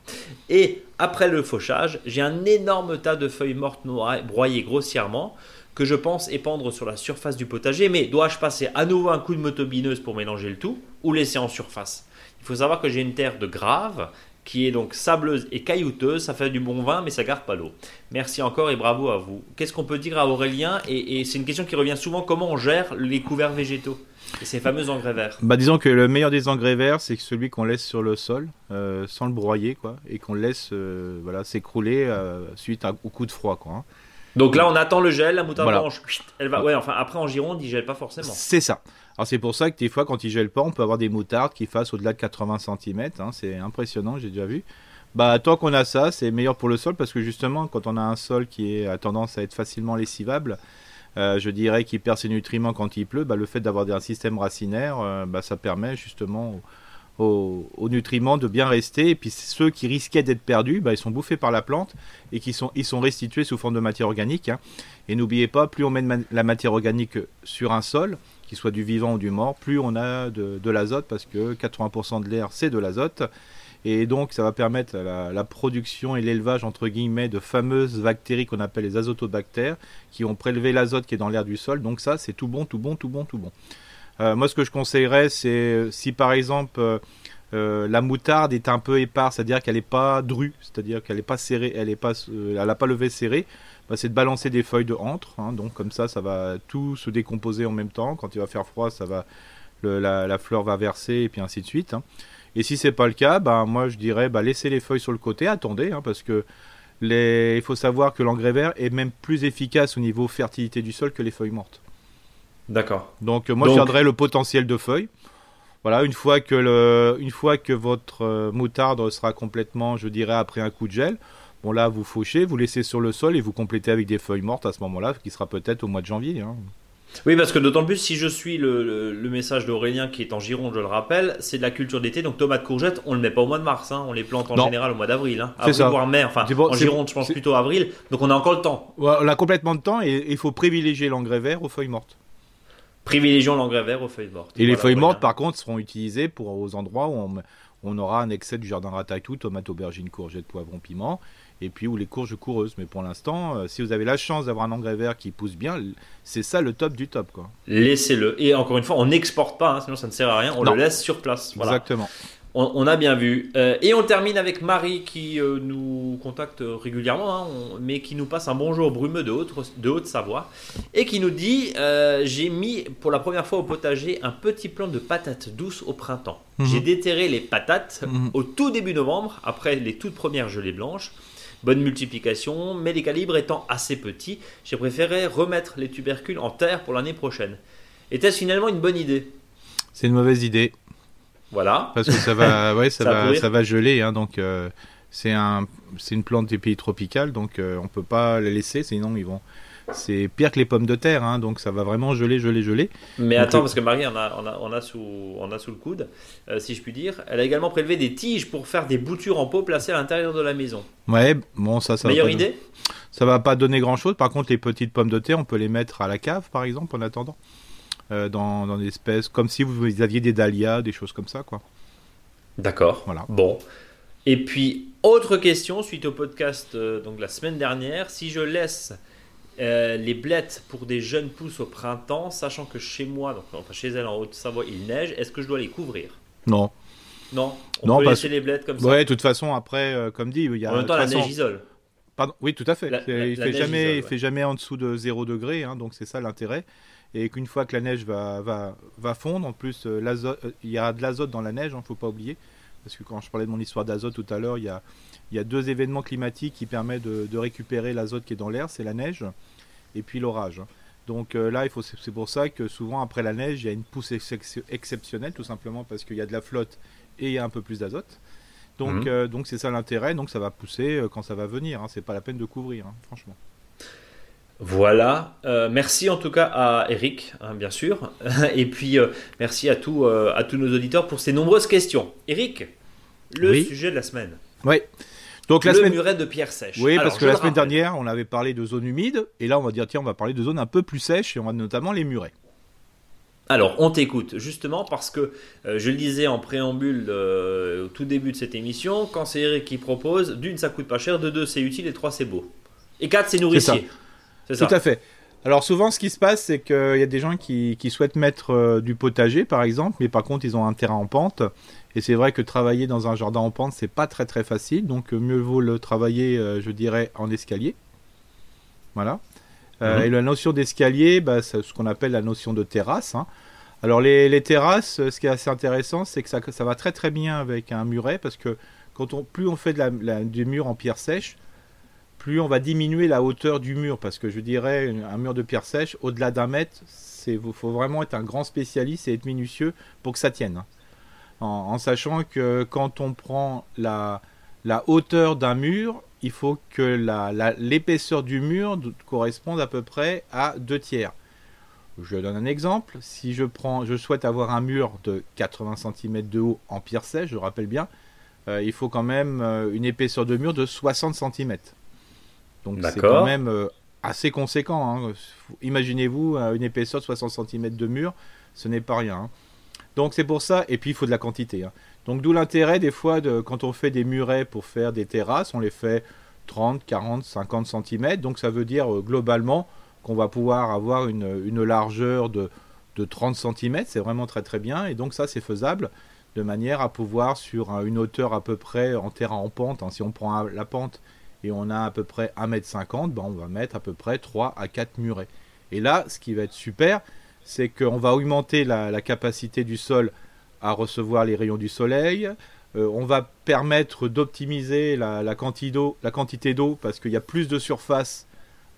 Et après le fauchage, j'ai un énorme tas de feuilles mortes noires broyées grossièrement que je pense épandre sur la surface du potager. Mais dois-je passer à nouveau un coup de motobineuse pour mélanger le tout ou laisser en surface? Il faut savoir que j'ai une terre de grave qui est donc sableuse et caillouteuse. Ça fait du bon vin, mais ça garde pas l'eau. Merci encore et bravo à vous. Qu'est-ce qu'on peut dire à Aurélien? Et, et c'est une question qui revient souvent comment on gère les couverts végétaux? Et ces fameux engrais verts Bah disons que le meilleur des engrais verts, c'est celui qu'on laisse sur le sol, euh, sans le broyer, quoi, et qu'on laisse euh, voilà, s'écrouler euh, suite à- au coup de froid, quoi. hein. Donc là, on attend le gel, la moutarde Voilà. blanche. Elle va. Ouais, enfin après en Gironde, il gèle pas forcément. C'est ça. Alors c'est pour ça que des fois, quand ils gèlent pas, on peut avoir des moutardes qui fassent au-delà de 80 cm. c'est impressionnant, j'ai déjà vu. Bah tant qu'on a ça, c'est meilleur pour le sol parce que justement, quand on a un sol qui est, a tendance à être facilement lessivable, euh, je dirais qu'il perd ses nutriments quand il pleut. Bah, le fait d'avoir un système racinaire, euh, bah, ça permet justement aux, nutriments de bien rester. Et puis ceux qui risquaient d'être perdus, bah, ils sont bouffés par la plante et qui sont, ils sont restitués sous forme de matière organique. hein. Et n'oubliez pas, plus on met la matière organique sur un sol, qu'il soit du vivant ou du mort, plus on a de, de l'azote parce que 80% de l'air c'est de l'azote. Et donc ça va permettre la, production et l'élevage entre guillemets de fameuses bactéries qu'on appelle les azotobactères qui ont prélevé l'azote qui est dans l'air du sol. Donc ça c'est tout bon, tout bon, tout bon, tout bon. Euh, moi ce que je conseillerais c'est euh, si par exemple euh, la moutarde est un peu éparse, c'est-à-dire qu'elle n'est pas drue, c'est-à-dire qu'elle n'est pas serrée, elle n'est pas, euh, n'a pas levé serré, bah, c'est de balancer des feuilles de antre. hein, donc comme ça, ça va tout se décomposer en même temps. Quand il va faire froid, ça va, la fleur va verser et puis ainsi de suite. hein. Et si c'est pas le cas, bah, moi je dirais bah, laissez les feuilles sur le côté, attendez, hein, parce que les... il faut savoir que l'engrais vert est même plus efficace au niveau fertilité du sol que les feuilles mortes. D'accord. Donc moi Donc- je garderais le potentiel de feuilles. Voilà, une fois que le, une fois que votre euh, moutarde sera complètement, je dirais, après un coup de gel, bon là vous fauchez, vous laissez sur le sol et vous complétez avec des feuilles mortes à ce moment-là, qui sera peut-être au mois de janvier. hein. Oui, parce que d'autant plus si je suis le, le- le message d'Aurélien qui est en Gironde, je le rappelle, c'est de la culture d'été, donc tomates, courgettes, on le met pas au mois de mars, hein, on les plante en Non. général au mois d'avril, hein, C'est avril ça. voire mai, enfin C'est bon, en Gironde je pense plutôt avril, donc on a encore le temps. Ouais, On a complètement de temps et il faut privilégier l'engrais vert aux feuilles mortes. Privilégions l'engrais vert aux feuilles mortes. Et les feuilles mortes, par contre, seront utilisées pour aux endroits où on, on aura un excès du jardin ratatouille, tomates, aubergines, courgettes, poivrons, piment, et puis ou les courges coureuses. Mais pour l'instant, euh, si vous avez la chance d'avoir un engrais vert qui pousse bien, c'est ça le top du top. Laissez-le. Et encore une fois, on n'exporte pas, hein, sinon ça ne sert à rien, on Non. le laisse sur place. Voilà. Exactement. On, on a bien vu. Euh, et on termine avec Marie qui euh, nous contacte régulièrement, hein, on- mais qui nous passe un bonjour brumeux de Haute- de Haute-Savoie et qui nous dit euh, J'ai mis pour la première fois au potager un petit plant de patates douces au printemps. Mhm. J'ai déterré les patates Mhm. au tout début novembre, après les toutes premières gelées blanches. Bonne multiplication, mais les calibres étant assez petits, j'ai préféré remettre les tubercules en terre pour l'année prochaine. Était-ce finalement une bonne idée? C'est une mauvaise idée Voilà. parce que ça va, ouais, ça, Ça va va, ça va geler, hein, donc euh, c'est un, c'est une plante des pays tropicaux, donc euh, on peut pas la laisser, sinon ils vont. C'est pire que les pommes de terre, hein, donc ça va vraiment geler, geler, geler. Mais Donc, attends, le- parce que Marie en a, on a, on a, sous, on a sous le coude, euh, si je puis dire. Elle a également prélevé des tiges pour faire des boutures en pot placées à l'intérieur de la maison. Ouais, bon ça, ça. va Meilleure pas idée? Ça va pas donner grand chose. Par contre, les petites pommes de terre, on peut les mettre à la cave, par exemple, en attendant. Euh, dans, dans des espèces, comme si vous aviez des dahlias, des choses comme ça, quoi. D'accord. Voilà. Bon. Et puis, autre question suite au podcast euh, donc la semaine dernière. Si je laisse euh, les blettes pour des jeunes pousses au printemps, sachant que chez moi, donc enfin chez elle en Haute-Savoie, il neige, est-ce que je dois les couvrir? Non. Non, on Non, peut parce- laisser les blettes comme ça? Ouais, de toute façon, après, euh, comme dit, il y a. en même temps, la façon- neige isole. Pardon, oui, tout à fait. La- C'est- la- il la fait jamais, isole, il ouais. fait jamais en dessous de 0 degré, hein, donc c'est ça l'intérêt. Et qu'une fois que la neige va, va, va fondre, en plus, euh, euh, il y a de l'azote dans la neige, il ne faut pas oublier. Parce que quand je parlais de mon histoire d'azote tout à l'heure, il y a, y a deux événements climatiques qui permettent de, de récupérer l'azote qui est dans l'air, c'est la neige et puis l'orage. hein. Donc euh, là, il faut, c'est pour ça que souvent après la neige, il y a une pousse ex- exceptionnelle, tout simplement parce qu'il y a de la flotte et il y a un peu plus d'azote. Donc euh, donc c'est ça l'intérêt, donc ça va pousser quand ça va venir. Hein. C'est pas la peine de couvrir, hein, franchement. Voilà. Euh, merci en tout cas à Eric, hein, bien sûr. Et puis euh, merci à, tous euh, à tous nos auditeurs pour ces nombreuses questions. Eric, le Oui. sujet de la semaine. Oui. Donc la le semaine. muret de pierre sèche. Oui, Alors, parce que la semaine rappelle. dernière, on avait parlé de zones humides, et là, on va dire tiens, on va parler de zones un peu plus sèches, et on va notamment les murets. Alors, on t'écoute, justement parce que euh, je le disais en préambule euh, au tout début de cette émission, quand c'est Eric qui propose, d'une ça coûte pas cher, de deux c'est utile et trois c'est beau. Et quatre c'est nourricier. C'est ça. Tout à fait. Alors souvent, ce qui se passe, c'est qu'il y a des gens qui, qui souhaitent mettre euh, du potager, par exemple, mais par contre, ils ont un terrain en pente. Et c'est vrai que travailler dans un jardin en pente, c'est pas très très facile. Donc euh, mieux vaut le travailler, euh, je dirais, en escalier. Voilà. Euh, Mhm. Et la notion d'escalier, bah, c'est ce qu'on appelle la notion de terrasse. hein. Alors les, les terrasses, ce qui est assez intéressant, c'est que ça, ça va très très bien avec un muret, parce que quand on, plus on fait de la, la- du mur en pierre sèche, plus on va diminuer la hauteur du mur. Parce que je dirais, un mur de pierre sèche, au-delà d'un mètre, il faut vraiment être un grand spécialiste et être minutieux pour que ça tienne. hein. En, sachant que quand on prend la, hauteur d'un mur, il faut que l'épaisseur du mur corresponde à peu près à deux tiers. Je donne un exemple. Si je prends, je souhaite avoir un mur de 80 cm de haut en pierre sèche, je rappelle bien, euh, il faut quand même euh, une épaisseur de mur de 60 cm. Donc c'est quand même euh, assez conséquent. hein. Imaginez-vous euh, une épaisseur de 60 cm de mur, ce n'est pas rien. hein. Donc c'est pour ça, et puis il faut de la quantité. hein. Donc d'où l'intérêt des fois de quand on fait des murets pour faire des terrasses, on les fait 30, 40, 50 cm. Donc ça veut dire euh, globalement qu'on va pouvoir avoir une, une largeur de, de 30 cm. C'est vraiment très très bien. Et donc ça c'est faisable de manière à pouvoir sur un- une hauteur à peu près en terrain en pente. hein, si on prend la pente et on a à peu près 1m50, ben on va mettre à peu près 3 à 4 murets. Et là, ce qui va être super, c'est qu'on va augmenter la, capacité du sol à recevoir les rayons du soleil. Euh, on va permettre d'optimiser la, quantité d'eau parce qu'il y a plus de surface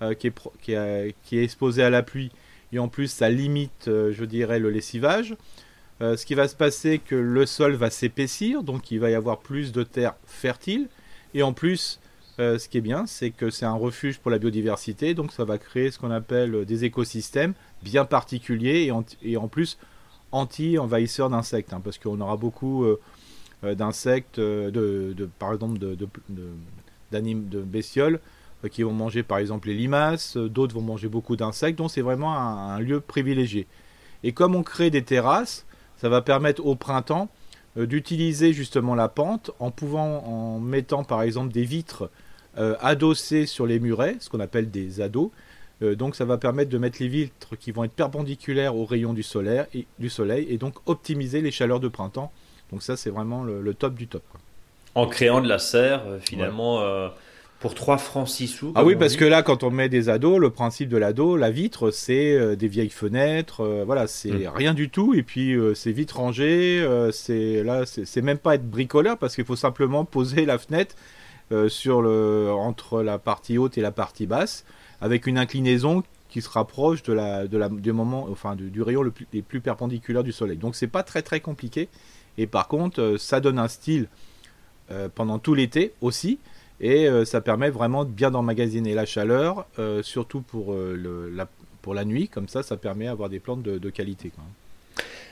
euh, qui, est exposée à la pluie. Et en plus, ça limite, euh, je dirais, le lessivage. Ce qui va se passer, que le sol va s'épaissir, donc il va y avoir plus de terre fertile. Et en plus, euh, ce qui est bien, c'est que c'est un refuge pour la biodiversité, donc ça va créer ce qu'on appelle euh, des écosystèmes bien particuliers et en, plus anti-envahisseurs d'insectes, hein, parce qu'on aura beaucoup euh, d'insectes, de, par exemple de, de, de- bestioles qui vont manger par exemple les limaces, d'autres vont manger beaucoup d'insectes, donc c'est vraiment un, un lieu privilégié. Et comme on crée des terrasses, ça va permettre au printemps d'utiliser justement la pente en pouvant, en mettant par exemple des vitres euh, adossées sur les murets, ce qu'on appelle des ados. Euh, donc ça va permettre de mettre les vitres qui vont être perpendiculaires aux rayons du soleil et, du soleil et donc optimiser les chaleurs de printemps. Donc ça c'est vraiment le, le top du top. quoi. En créant de la serre, euh, finalement, pour 3 francs 6 sous. Ah oui, parce que là, quand on met des ados, le principe de l'ado, la vitre, c'est euh, des vieilles fenêtres, euh, voilà, c'est Mm. rien du tout. Et puis, euh, c'est vite rangé. c'est là, c'est même pas être bricoleur parce qu'il faut simplement poser la fenêtre sur le entre la partie haute et la partie basse, avec une inclinaison qui se rapproche de la, de la, du moment, enfin, du, rayon le plus, les plus perpendiculaires du soleil. Donc, c'est pas très très compliqué. Et par contre, euh, ça donne un style euh, pendant tout l'été aussi. Et euh, ça permet vraiment de bien d'emmagasiner la chaleur, euh, surtout pour, euh, le- la, pour la nuit. Comme ça, ça permet d'avoir des plantes de, qualité.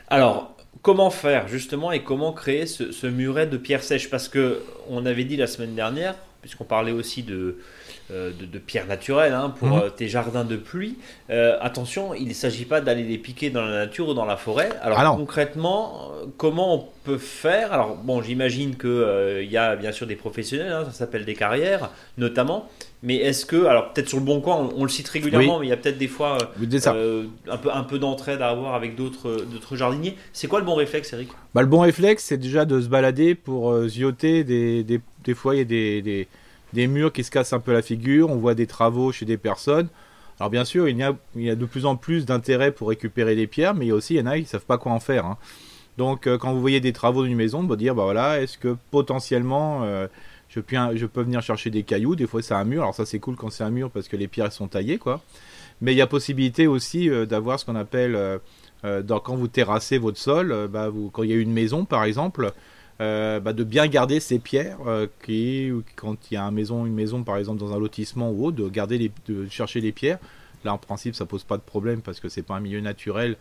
Alors, comment faire justement et comment créer ce, muret de pierre sèche Parce que on avait dit la semaine dernière, puisqu'on parlait aussi de, euh, de, pierres naturelles hein, pour Mhm. euh, tes jardins de pluie. Euh, attention, il ne s'agit pas d'aller les piquer dans la nature ou dans la forêt. Alors Ah concrètement, euh, comment on peut faire? Alors bon, j'imagine qu'il y a bien sûr des professionnels, hein, ça s'appelle des carrières notamment. Mais est-ce que, alors peut-être sur le bon coin, on, on le cite régulièrement, Oui. mais il y a peut-être des fois euh, euh, un peu, un peu d'entraide à avoir avec d'autres jardiniers. C'est quoi le bon réflexe, Eric? Bah, le bon réflexe, c'est déjà de se balader pour euh, zioter des, des, des fois, il y a des, murs qui se cassent un peu la figure, on voit des travaux chez des personnes. Alors bien sûr, il y a, de plus en plus d'intérêt pour récupérer des pierres, mais il y a aussi, il y en a qui ne savent pas quoi en faire. hein. Donc euh, quand vous voyez des travaux d'une maison, vous dire, bah voilà, est-ce que potentiellement, euh, je, peux venir chercher des cailloux, des fois c'est un mur, alors ça c'est cool quand c'est un mur parce que les pierres sont taillées, quoi. Mais il y a possibilité aussi euh, d'avoir ce qu'on appelle... quand vous terrassez votre sol, bah, quand il y a une maison par exemple, euh, bah, de bien garder ces pierres, euh, qui, quand il y a une maison par exemple dans un lotissement ou autre, de garder chercher les pierres. Là en principe ça pose pas de problème parce que c'est pas un milieu naturel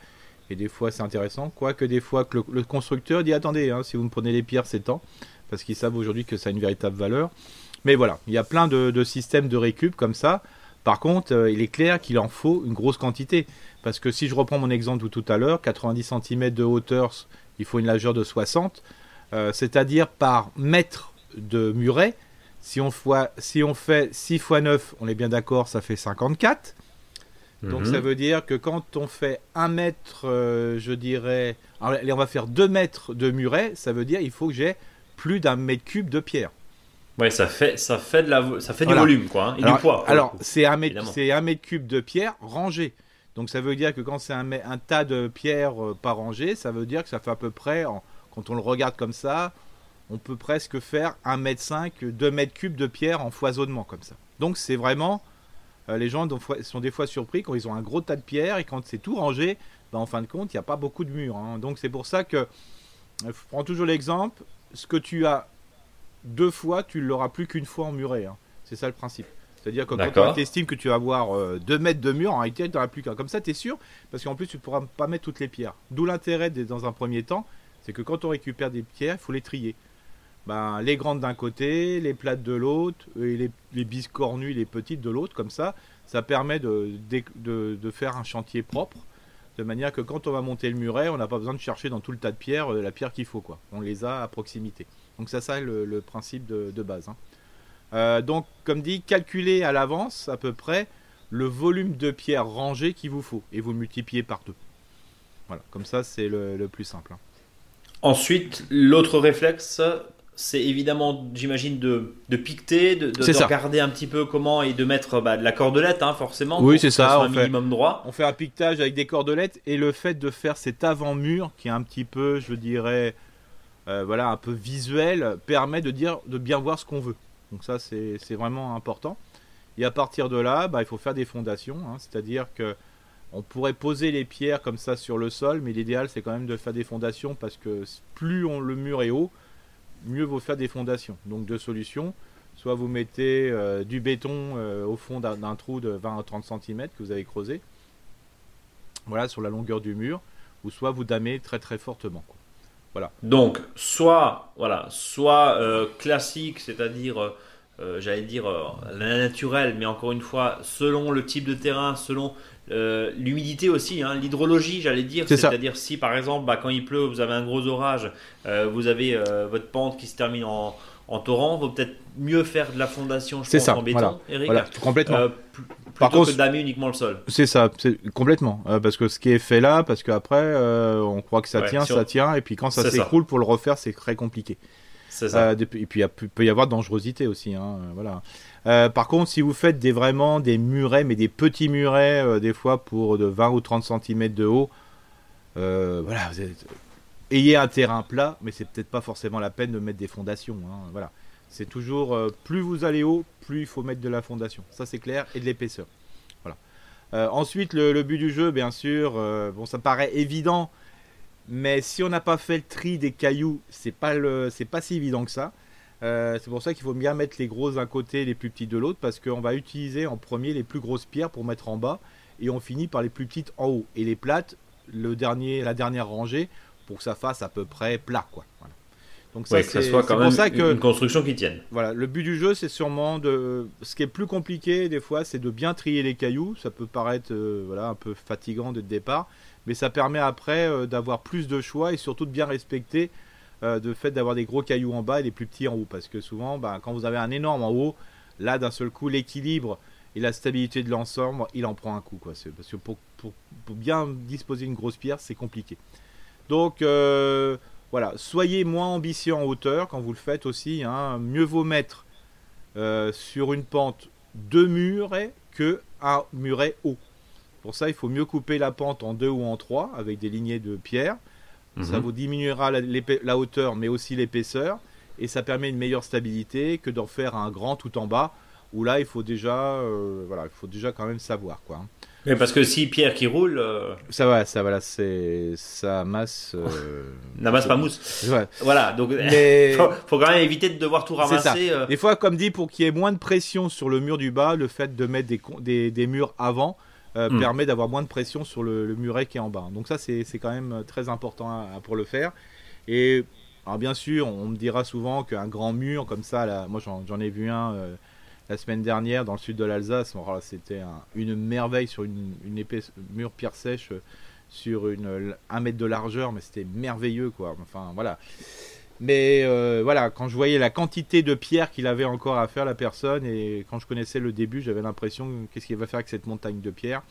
et des fois c'est intéressant. Quoique des fois que le, constructeur dit attendez, hein, si vous me prenez les pierres c'est temps parce qu'ils savent aujourd'hui que ça a une véritable valeur. Mais voilà, il y a plein de, de systèmes de récup comme ça. Par contre, euh, il est clair qu'il en faut une grosse quantité. Parce que si je reprends mon exemple de tout à l'heure, 90 cm de hauteur, il faut une largeur de 60. Euh, C'est-à-dire par mètre de muret, si on, fois- si on fait 6 x 9, on est bien d'accord, ça fait 54. Donc Mhm. ça veut dire que quand on fait 1 mètre, euh, je dirais... alors, allez, on va faire 2 mètres de muret, ça veut dire il faut que j'ai plus d'un mètre cube de pierre. Ouais, ça fait, ça fait, de la, ça fait Voilà. du volume, quoi, hein, et alors, du poids. Alors, c'est un, mètre, c'est un mètre cube de pierre rangé. Donc, ça veut dire que quand c'est un, un tas de pierres euh, pas rangées, ça veut dire que ça fait à peu près, en- quand on le regarde comme ça, on peut presque faire 1 mètre 5, 2 mètres cubes de pierre en foisonnement comme ça. Donc, c'est vraiment. euh, les gens sont des fois surpris quand ils ont un gros tas de pierres et quand c'est tout rangé, ben, en fin de compte, il n'y a pas beaucoup de murs. hein. Donc, c'est pour ça que. euh, Je prends toujours l'exemple ce que tu as deux fois, tu ne l'auras plus qu'une fois en muret. hein. C'est ça le principe. C'est-à-dire que quand tu estimes que tu vas avoir 2 mètres de mur, en réalité, tu n'auras plus qu'un. Comme ça, tu es sûr, parce qu'en plus, tu ne pourras pas mettre toutes les pierres. D'où l'intérêt, dans un premier temps, c'est que quand on récupère des pierres, il faut les trier. Ben, les grandes d'un côté, les plates de l'autre, et les, biscornues, les petites de l'autre, comme ça, ça permet de, faire un chantier propre, de manière que quand on va monter le muret, on n'a pas besoin de chercher dans tout le tas de pierres euh, la pierre qu'il faut. Quoi. On les a à proximité. Donc c'est ça le, le principe de, base. hein. Euh, donc, comme dit, calculez à l'avance à peu près le volume de pierres rangées qu'il vous faut et vous multipliez par deux. Voilà, comme ça c'est le, le plus simple. hein. Ensuite, l'autre réflexe, c'est évidemment, j'imagine, de, de piqueter, de, de, regarder un petit peu comment et de mettre bah, de la cordelette, hein, forcément. Oui, c'est ça, on un fait- minimum droit. On fait un piquetage avec des cordelettes et le fait de faire cet avant-mur qui est un petit peu, je dirais, euh, voilà, un peu visuel, permet de dire, de bien voir ce qu'on veut. Donc ça, c'est c'est vraiment important. Et à partir de là, bah, il faut faire des fondations, hein, c'est-à-dire que on pourrait poser les pierres comme ça sur le sol, mais l'idéal c'est quand même de faire des fondations parce que plus on, le mur est haut, mieux vaut faire des fondations. Donc deux solutions. Soit vous mettez euh, du béton euh, au fond d'un trou de 20 à 30 cm que vous avez creusé, voilà, sur la longueur du mur, ou soit vous damez très très fortement. quoi. Donc, soit, voilà, soit euh, classique, c'est-à-dire, euh, j'allais dire, euh, la naturelle, mais encore une fois, selon le type de terrain, selon euh, l'humidité aussi, hein, l'hydrologie, j'allais dire, c'est-à-dire si par exemple, bah, quand il pleut, vous avez un gros orage, euh, vous avez euh, votre pente qui se termine en, en torrent, vaut peut-être mieux faire de la fondation, je pense, ça, en béton, voilà. Eric, Voilà, complètement. euh, pl- Par plutôt contre- que de damer uniquement le sol. C'est ça, c'est complètement. Euh, parce que ce qui est fait là, parce qu'après, euh, on croit que ça Ouais, tient, ça tient, et puis quand ça. s'écroule, pour le refaire, c'est très compliqué. Euh, et puis il peut y avoir dangerosité aussi. hein, euh, voilà. Euh, par contre, si vous faites vraiment des murets, mais des petits murets, des fois pour de 20 ou 30 cm de haut, voilà, ayez un terrain plat, mais c'est peut-être pas forcément la peine de mettre des fondations. hein, voilà. C'est toujours plus vous allez haut, plus il faut mettre de la fondation. Ça c'est clair et de l'épaisseur. Voilà. Ensuite, le, but du jeu, bien sûr, bon, ça paraît évident, mais si on n'a pas fait le tri des cailloux, c'est pas le, c'est pas si évident que ça. Euh, c'est pour ça qu'il faut bien mettre les grosses d'un côté, les plus petites de l'autre, parce qu'on va utiliser en premier les plus grosses pierres pour mettre en bas, et on finit par les plus petites en haut, et les plates, le dernier, la dernière rangée, pour que ça fasse à peu près plat, quoi. Voilà. Donc ça, c'est soit quand même ça que, une construction qui tienne. Voilà, le but du jeu, c'est sûrement de. Ce qui est plus compliqué des fois, c'est de bien trier les cailloux. Ça peut paraître euh, voilà un peu fatigant de départ, mais ça permet après euh, d'avoir plus de choix et surtout de bien respecter euh, le fait d'avoir des gros cailloux en bas et des plus petits en haut, parce que souvent, bah, quand vous avez un énorme en haut, là d'un seul coup, l'équilibre et la stabilité de l'ensemble, il en prend un coup. Parce que pour, bien disposer une grosse pierre, c'est compliqué. Donc voilà, soyez moins ambitieux en hauteur quand vous le faites aussi. Hein. Mieux vaut mettre euh, sur une pente deux murets que un muret haut. Pour ça, il faut mieux couper la pente en deux ou en trois avec des lignées de pierre. Ça mhm. vous diminuera la, hauteur, mais aussi l'épaisseur, et ça permet une meilleure stabilité que d'en faire un grand tout en bas, où là, il faut déjà, euh, voilà, il faut déjà quand même savoir quoi. Hein. Mais parce que si pierre qui roule. Euh, ça va, ça voilà, c'est ça masse. Euh... masse pas mousse. Voilà, donc il faut, quand même éviter de devoir tout ramasser. Euh. Des fois, comme dit, pour qu'il y ait moins de pression sur le mur du bas, le fait de mettre des, des, des murs avant euh, hmm. permet d'avoir moins de pression sur le, muret qui est en bas. Donc ça, c'est quand même très important pour le faire. Et alors bien sûr, on me dira souvent qu'un grand mur comme ça, là, moi j'en ai vu un la semaine dernière dans le sud de l'Alsace. C'était une merveille sur une, une épaisse mur pierre sèche euh, sur une, un mètre de largeur, mais c'était merveilleux quoi. Enfin voilà. Mais euh, voilà, quand je voyais la quantité de pierres qu'il avait encore à faire la personne et quand je connaissais le début, j'avais l'impression qu'est-ce qu'il va faire avec cette montagne de pierres?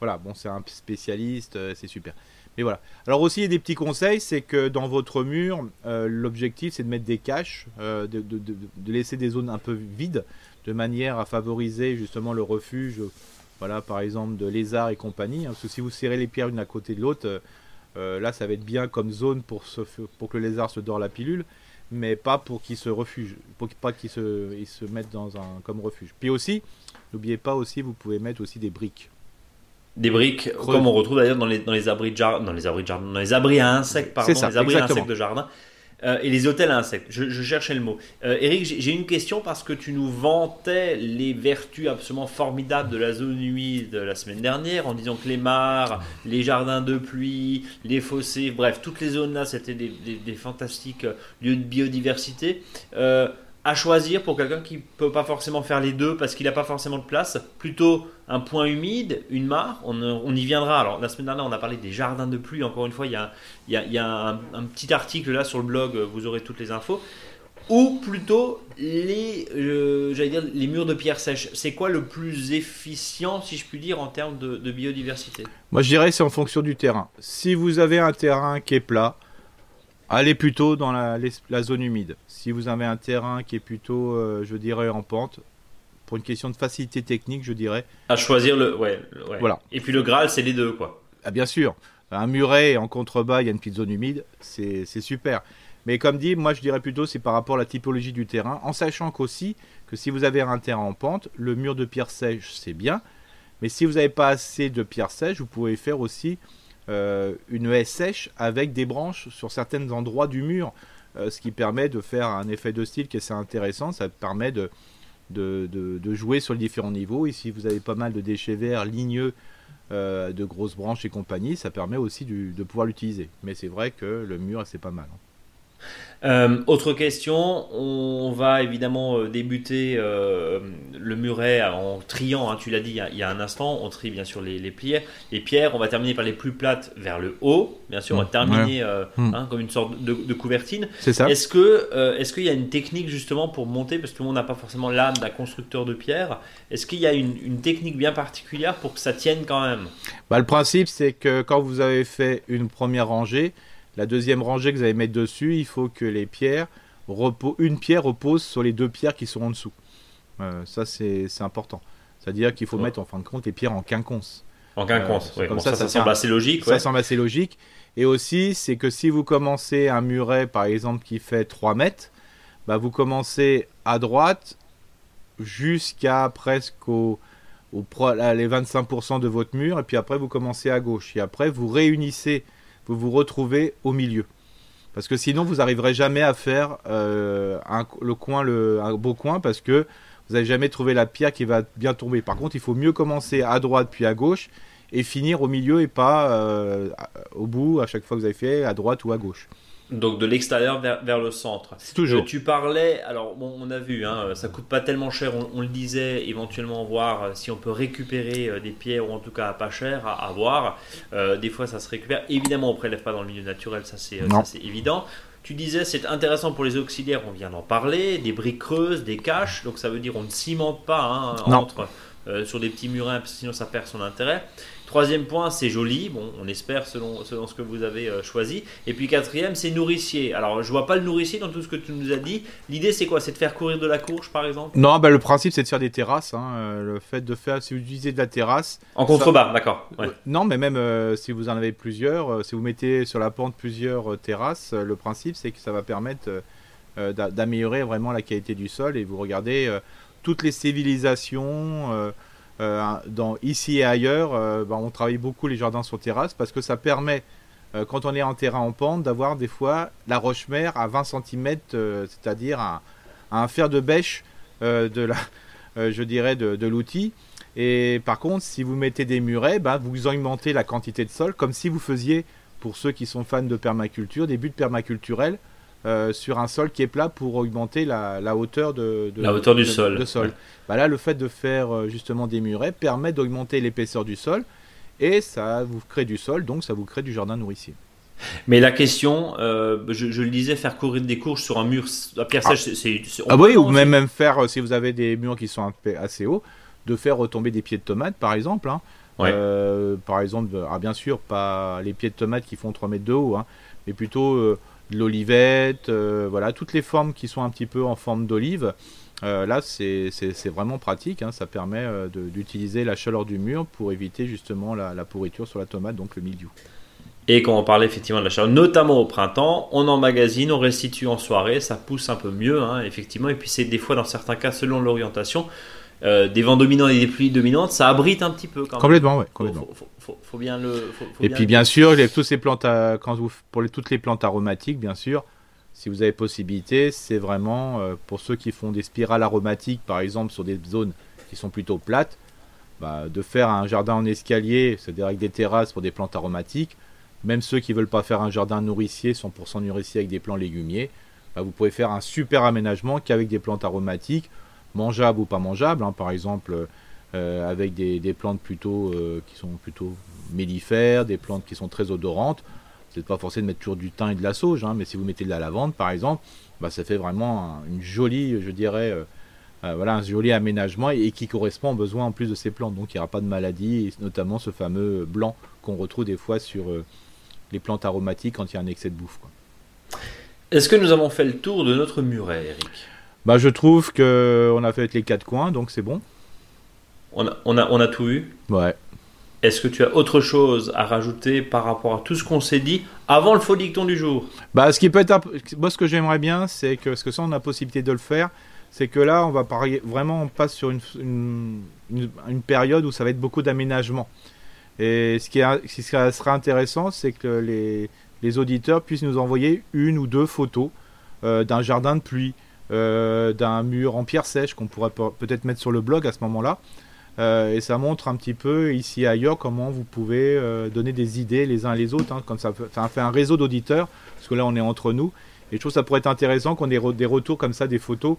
Voilà, bon, c'est un spécialiste, euh, c'est super. Mais voilà. Alors aussi, il y a des petits conseils, c'est que dans votre mur, l'objectif c'est de mettre des caches, de, laisser des zones un peu vides de manière à favoriser justement le refuge, voilà, par exemple de lézards et compagnie. Hein, parce que si vous serrez les pierres une à côté de l'autre, euh, là, ça va être bien comme zone pour, pour que le lézard se dort la pilule, mais pas pour qu'il se refuge, pour pas qu'il se, il se mette dans un comme refuge. Puis aussi, n'oubliez pas aussi, vous pouvez mettre aussi des briques. Des briques, comme on retrouve d'ailleurs dans les, dans les abris de jardin, dans les abris de jardin, dans les abris à insectes, pardon, les abris à insectes de jardin. Euh, et les hôtels à insectes. Je, cherchais le mot. Euh, Eric, j'ai une question parce que tu nous vantais les vertus absolument formidables de la zone humide la semaine dernière en disant que les mares, les jardins de pluie, les fossés, bref, toutes les zones là, c'était des, fantastiques lieux de biodiversité. Euh, à choisir pour quelqu'un qui peut pas forcément faire les deux parce qu'il n'a pas forcément de place, plutôt un point humide, une mare, on, y viendra. Alors la semaine dernière on a parlé des jardins de pluie, encore une fois il y a, il y a, un, petit article là sur le blog, vous aurez toutes les infos. Ou plutôt les, euh, dire, les murs de pierre sèche. C'est quoi le plus efficient, si je puis dire, en termes de, de biodiversité? Moi je dirais c'est en fonction du terrain. Si vous avez un terrain qui est plat, allez plutôt dans la, zone humide. Si vous avez un terrain qui est plutôt, euh, je dirais, en pente, pour une question de facilité technique, je dirais. À choisir le. Ouais, Voilà. Et puis le Graal, c'est les deux, quoi. Ah, bien sûr. Un muret en contrebas, il y a une petite zone humide, c'est super. Mais comme dit, moi je dirais plutôt c'est par rapport à la typologie du terrain, en sachant qu'aussi que si vous avez un terrain en pente, le mur de pierre sèche c'est bien, mais si vous n'avez pas assez de pierre sèche, vous pouvez faire aussi euh, une haie sèche avec des branches sur certains endroits du mur, euh, ce qui permet de faire un effet de style qui est assez intéressant. Ça permet de, de, jouer sur les différents niveaux. Ici, vous avez pas mal de déchets verts ligneux, euh, de grosses branches et compagnie. Ça permet aussi de pouvoir l'utiliser. Mais c'est vrai que le mur, c'est pas mal. Hein. Euh, autre question, on va évidemment euh, débuter euh, le muret en triant, hein, tu l'as dit il y, a, un instant, on trie bien sûr les, les, pierres. Les pierres, on va terminer par les plus plates vers le haut, bien sûr, on va mmh. terminer mmh. hein, comme une sorte de, couvertine. C'est ça. Est-ce que est-ce qu'il y a une technique justement pour monter, parce que tout le monde n'a pas forcément l'âme d'un constructeur de pierre, est-ce qu'il y a une, une, technique bien particulière pour que ça tienne quand même? Bah, Le principe, c'est que quand vous avez fait une première rangée, la deuxième rangée que vous allez mettre dessus, il faut que les pierres une pierre repose sur les deux pierres qui sont en dessous. Euh, ça, c'est important. C'est-à-dire qu'il faut mettre en fin de compte les pierres en quinconce. En quinconce, euh, oui. Comme ça, ça, semble assez logique. Ça semble assez logique. Et aussi, c'est que si vous commencez un muret, par exemple, qui fait 3 mètres, bah, vous commencez à droite jusqu'à presque au, les 25% de votre mur, et puis après, vous commencez à gauche. Et après, vous réunissez vous vous retrouvez au milieu. Parce que sinon, vous n'arriverez jamais à faire euh, un, le coin, beau coin, parce que vous n'avez jamais trouvé la pierre qui va bien tomber. Par contre, il faut mieux commencer à droite puis à gauche et finir au milieu et pas euh, au bout à chaque fois que vous avez fait à droite ou à gauche. Donc de l'extérieur vers, le centre. Toujours. tu parlais, alors bon, on a vu, hein, ça coûte pas tellement cher, on, le disait, éventuellement voir si on peut récupérer des pierres ou en tout cas pas cher à, voir. des fois ça se récupère. Évidemment on prélève pas dans le milieu naturel, ça c'est évident. Tu disais c'est intéressant pour les auxiliaires, on vient d'en parler, des briques creuses, des caches, donc ça veut dire on ne cimente pas hein, entre euh, sur des petits murins, sinon ça perd son intérêt. Troisième point, c'est joli, bon, on espère selon, selon ce que vous avez euh, choisi. Et puis quatrième, c'est nourricier. Alors, je vois pas le nourricier dans tout ce que tu nous as dit. L'idée, c'est quoi? C'est de faire courir de la courge, par exemple? Non, bah, le principe, c'est de faire des terrasses. Hein. Euh, le fait de faire, si vous utilisez de la terrasse. En contrebas, d'accord. non, mais même si vous en avez plusieurs, si vous mettez sur la pente plusieurs terrasses, le principe, c'est que ça va permettre d'améliorer vraiment la qualité du sol. Et vous regardez toutes les civilisations, euh, euh, dans, ici et ailleurs, euh, ben, on travaille beaucoup les jardins sur terrasse parce que ça permet, quand on est en terrain en pente, d'avoir des fois la roche-mère à 20 cm, c'est-à-dire un, un, fer de bêche de la, je dirais, de, l'outil. Et par contre, si vous mettez des murets, ben, vous augmentez la quantité de sol, comme si vous faisiez, pour ceux qui sont fans de permaculture, des buts permaculturels euh, sur un sol qui est plat pour augmenter la, hauteur de, la hauteur du sol. sol. Bah là, le fait de faire euh, justement des murets permet d'augmenter l'épaisseur du sol et ça vous crée du sol, donc ça vous crée du jardin nourricier. Mais la question, euh, je, le disais, faire courir des courges sur un mur à pierre ah. sèche, c'est. Ah oui, ou même, même faire, si vous avez des murs qui sont assez hauts, de faire retomber des pieds de tomates, par exemple. Hein. par exemple, ah, bien sûr, pas les pieds de tomates qui font 3 mètres de haut, hein, mais plutôt de l'olivette, euh, voilà, toutes les formes qui sont un petit peu en forme d'olive. Euh, là, c'est vraiment pratique, hein. ça permet euh, d'utiliser la chaleur du mur pour éviter justement la, pourriture sur la tomate, donc le mildiou. Et quand on parlait effectivement de la chaleur, notamment au printemps, on emmagasine, on restitue en soirée, ça pousse un peu mieux, hein, effectivement. Et puis c'est des fois, dans certains cas, selon l'orientation, euh, des vents dominants et des pluies dominantes, ça abrite un petit peu quand même. Complètement, oui. Complètement. Faut, bien le. et puis bien sûr, les, ces plantes, quand vous, pour les, toutes les plantes aromatiques, bien sûr, si vous avez possibilité, c'est vraiment euh, pour ceux qui font des spirales aromatiques, par exemple sur des zones qui sont plutôt plates, bah, de faire un jardin en escalier, c'est-à-dire avec des terrasses pour des plantes aromatiques. Même ceux qui veulent pas faire un jardin nourricier, 100% nourricier avec des plants légumiers, bah, vous pouvez faire un super aménagement qu'avec des plantes aromatiques mangeables ou pas mangeables, hein, par exemple euh, avec des, plantes plutôt euh, qui sont plutôt mellifères, des plantes qui sont très odorantes. C'est pas forcé de mettre toujours du thym et de la sauge, hein, mais si vous mettez de la lavande par exemple, bah, ça fait vraiment une jolie, je dirais, euh, voilà, un joli aménagement et, qui correspond aux besoins en plus de ces plantes. Donc il n'y aura pas de maladie, notamment ce fameux blanc qu'on retrouve des fois sur les plantes aromatiques quand il y a un excès de bouffe. Est-ce que nous avons fait le tour de notre muret, Eric? Bah, je trouve qu'on a fait les quatre coins, donc c'est bon. On a, on, a, on a tout vu Ouais. Est-ce que tu as autre chose à rajouter par rapport à tout ce qu'on s'est dit avant le faux dicton du jour? Bah, ce qui peut être, moi, ce que j'aimerais bien, c'est que, ce que ça, on a la possibilité de le faire, c'est que là, on va parier, vraiment, on passe sur une, une, période où ça va être beaucoup d'aménagement. Et ce qui, est, ce qui sera intéressant, c'est que les, les, auditeurs puissent nous envoyer une ou deux photos euh, d'un jardin de pluie, d'un mur en pierre sèche qu'on pourrait peut-être mettre sur le blog à ce moment-là. Euh, et ça montre un petit peu ici et ailleurs comment vous pouvez euh, donner des idées les uns les autres. Hein, ça, fait un réseau d'auditeurs, parce que là on est entre nous. Et je trouve que ça pourrait être intéressant qu'on ait des retours comme ça, des photos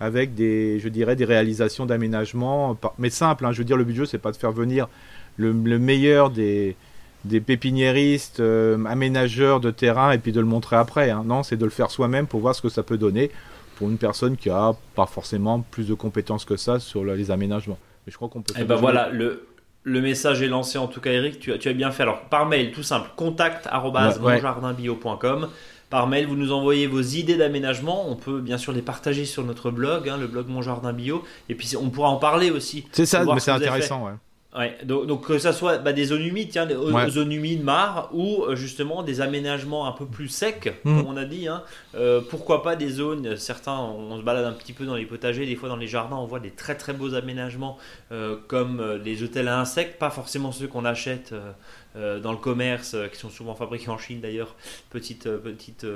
avec des, je dirais, des réalisations d'aménagement, mais simple. Hein, je veux dire, le but du jeu, c'est pas de faire venir le, meilleur des, des pépiniéristes, aménageurs de terrain et puis de le montrer après. Hein. Non, c'est de le faire soi-même pour voir ce que ça peut donner pour une personne qui a pas forcément plus de compétences que ça sur les aménagements. Mais je crois qu'on peut. Et eh ben voilà, le, le message est lancé en tout cas, Eric. Tu, tu as bien fait. Alors par mail, tout simple, contact Par mail, vous nous envoyez vos idées d'aménagement. On peut bien sûr les partager sur notre blog, hein, le blog Mon Jardin Bio. Et puis on pourra en parler aussi. C'est ça, mais c'est intéressant. Ouais. Ouais, donc, que ça soit bah, des zones humides, tiens, des zones humides, mares, ou euh, justement des aménagements un peu plus secs, mm. comme on a dit. Hein. Euh, pourquoi pas des zones, certains, on se balade un petit peu dans les potagers, des fois dans les jardins, on voit des très très beaux aménagements euh, comme les hôtels à insectes, pas forcément ceux qu'on achète dans le commerce, qui sont souvent fabriqués en Chine d'ailleurs. Petite, petite,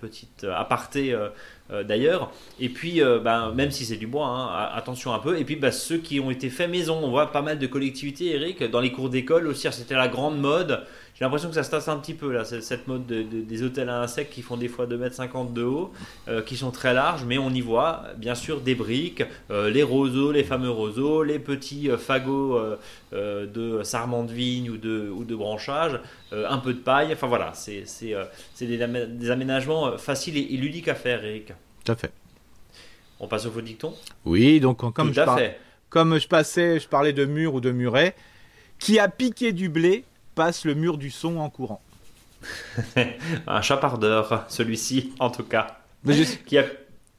petite aparté d'ailleurs. Et puis, ben, même si c'est du bois, hein, attention un peu. Et puis, ben, ceux qui ont été faits maison, on voit pas mal de collectivités, Eric, dans les cours d'école aussi. C'était la grande mode. J'ai l'impression que ça se tasse un petit peu là, cette mode des hôtels à insectes qui font des fois 2,50 m de haut, euh, qui sont très larges, mais on y voit bien sûr des briques, euh, les roseaux, les fameux roseaux, les petits euh, fagots de sarment de vigne ou de, ou de branchage, un peu de paille, enfin voilà, c'est des, des, aménagements faciles et, ludiques à faire, Eric. Tout à fait. On passe au faux dicton? Oui, donc comme, je comme je passais, je parlais de mur ou de muret, qui a piqué du blé passe le mur du son en courant. un chapardeur, celui-ci, en tout cas. Qui a...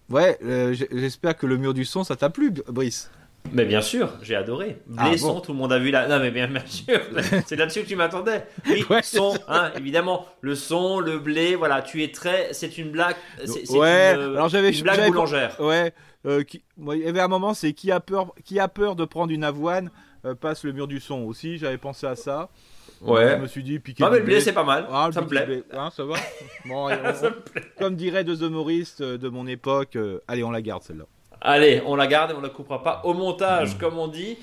Ouais, euh, j'espère que le mur du son, ça t'a plu, Brice. Mais bien sûr, j'ai adoré. Ah, son, tout le monde a vu là. Non, mais bien, sûr, c'est là-dessus que tu m'attendais. Oui, son, hein, évidemment, le son, le blé, voilà, tu es très. C'est une blague. C'est ouais, une, alors j'avais une blague boulangère. Ouais, euh, qui... il y avait un moment, c'est qui a peur, qui a peur de prendre une avoine euh, passe le mur du son aussi. J'avais pensé à ça. Ouais. Je me suis dit, piquer. Ah, mais le blé, c'est pas mal. Ah, ça, me hein, ça va bon, Comme dirait deux humoristes de mon époque, euh, allez, on la garde celle-là. Allez, on la garde et on la coupera pas au montage, mmh. comme on dit.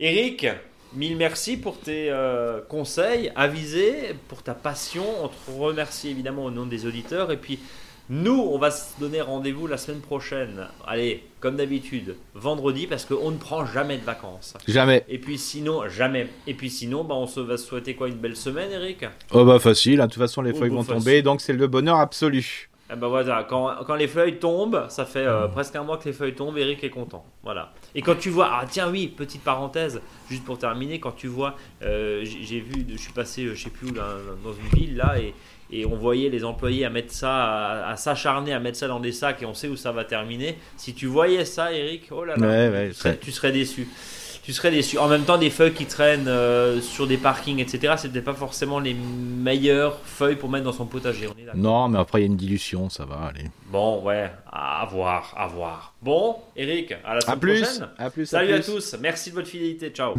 Eric, mille merci pour tes euh, conseils avisés, pour ta passion. On te remercie évidemment au nom des auditeurs. Et puis, nous, on va se donner rendez-vous la semaine prochaine. Allez, comme d'habitude, vendredi, parce qu'on ne prend jamais de vacances. Jamais. Et puis sinon, jamais. Et puis sinon, bah, on se va se souhaiter quoi Une belle semaine, Eric? Oh bah facile, hein. de toute façon les oh, feuilles vont tomber, donc c'est le bonheur absolu. Eh ben voilà, quand, quand, les feuilles tombent, ça fait euh, presque un mois que les feuilles tombent, Eric est content. Voilà. Et quand tu vois, ah tiens oui, petite parenthèse, juste pour terminer, quand tu vois, euh, j'ai vu, je suis passé, je sais plus où, dans une ville là, et, et on voyait les employés à mettre ça, à, s'acharner à mettre ça dans des sacs et on sait où ça va terminer. Si tu voyais ça, Eric, oh là là, tu, serais, déçu. Tu serais déçu. En même temps, des feuilles qui traînent euh, sur des parkings, etc., c'était pas forcément les meilleures feuilles pour mettre dans son potager. non, mais après, il y a une dilution, ça va aller. Bon, ouais, à voir, à voir. Bon, Eric, à la semaine plus, prochaine. À plus, Salut à, à tous, merci de votre fidélité, ciao.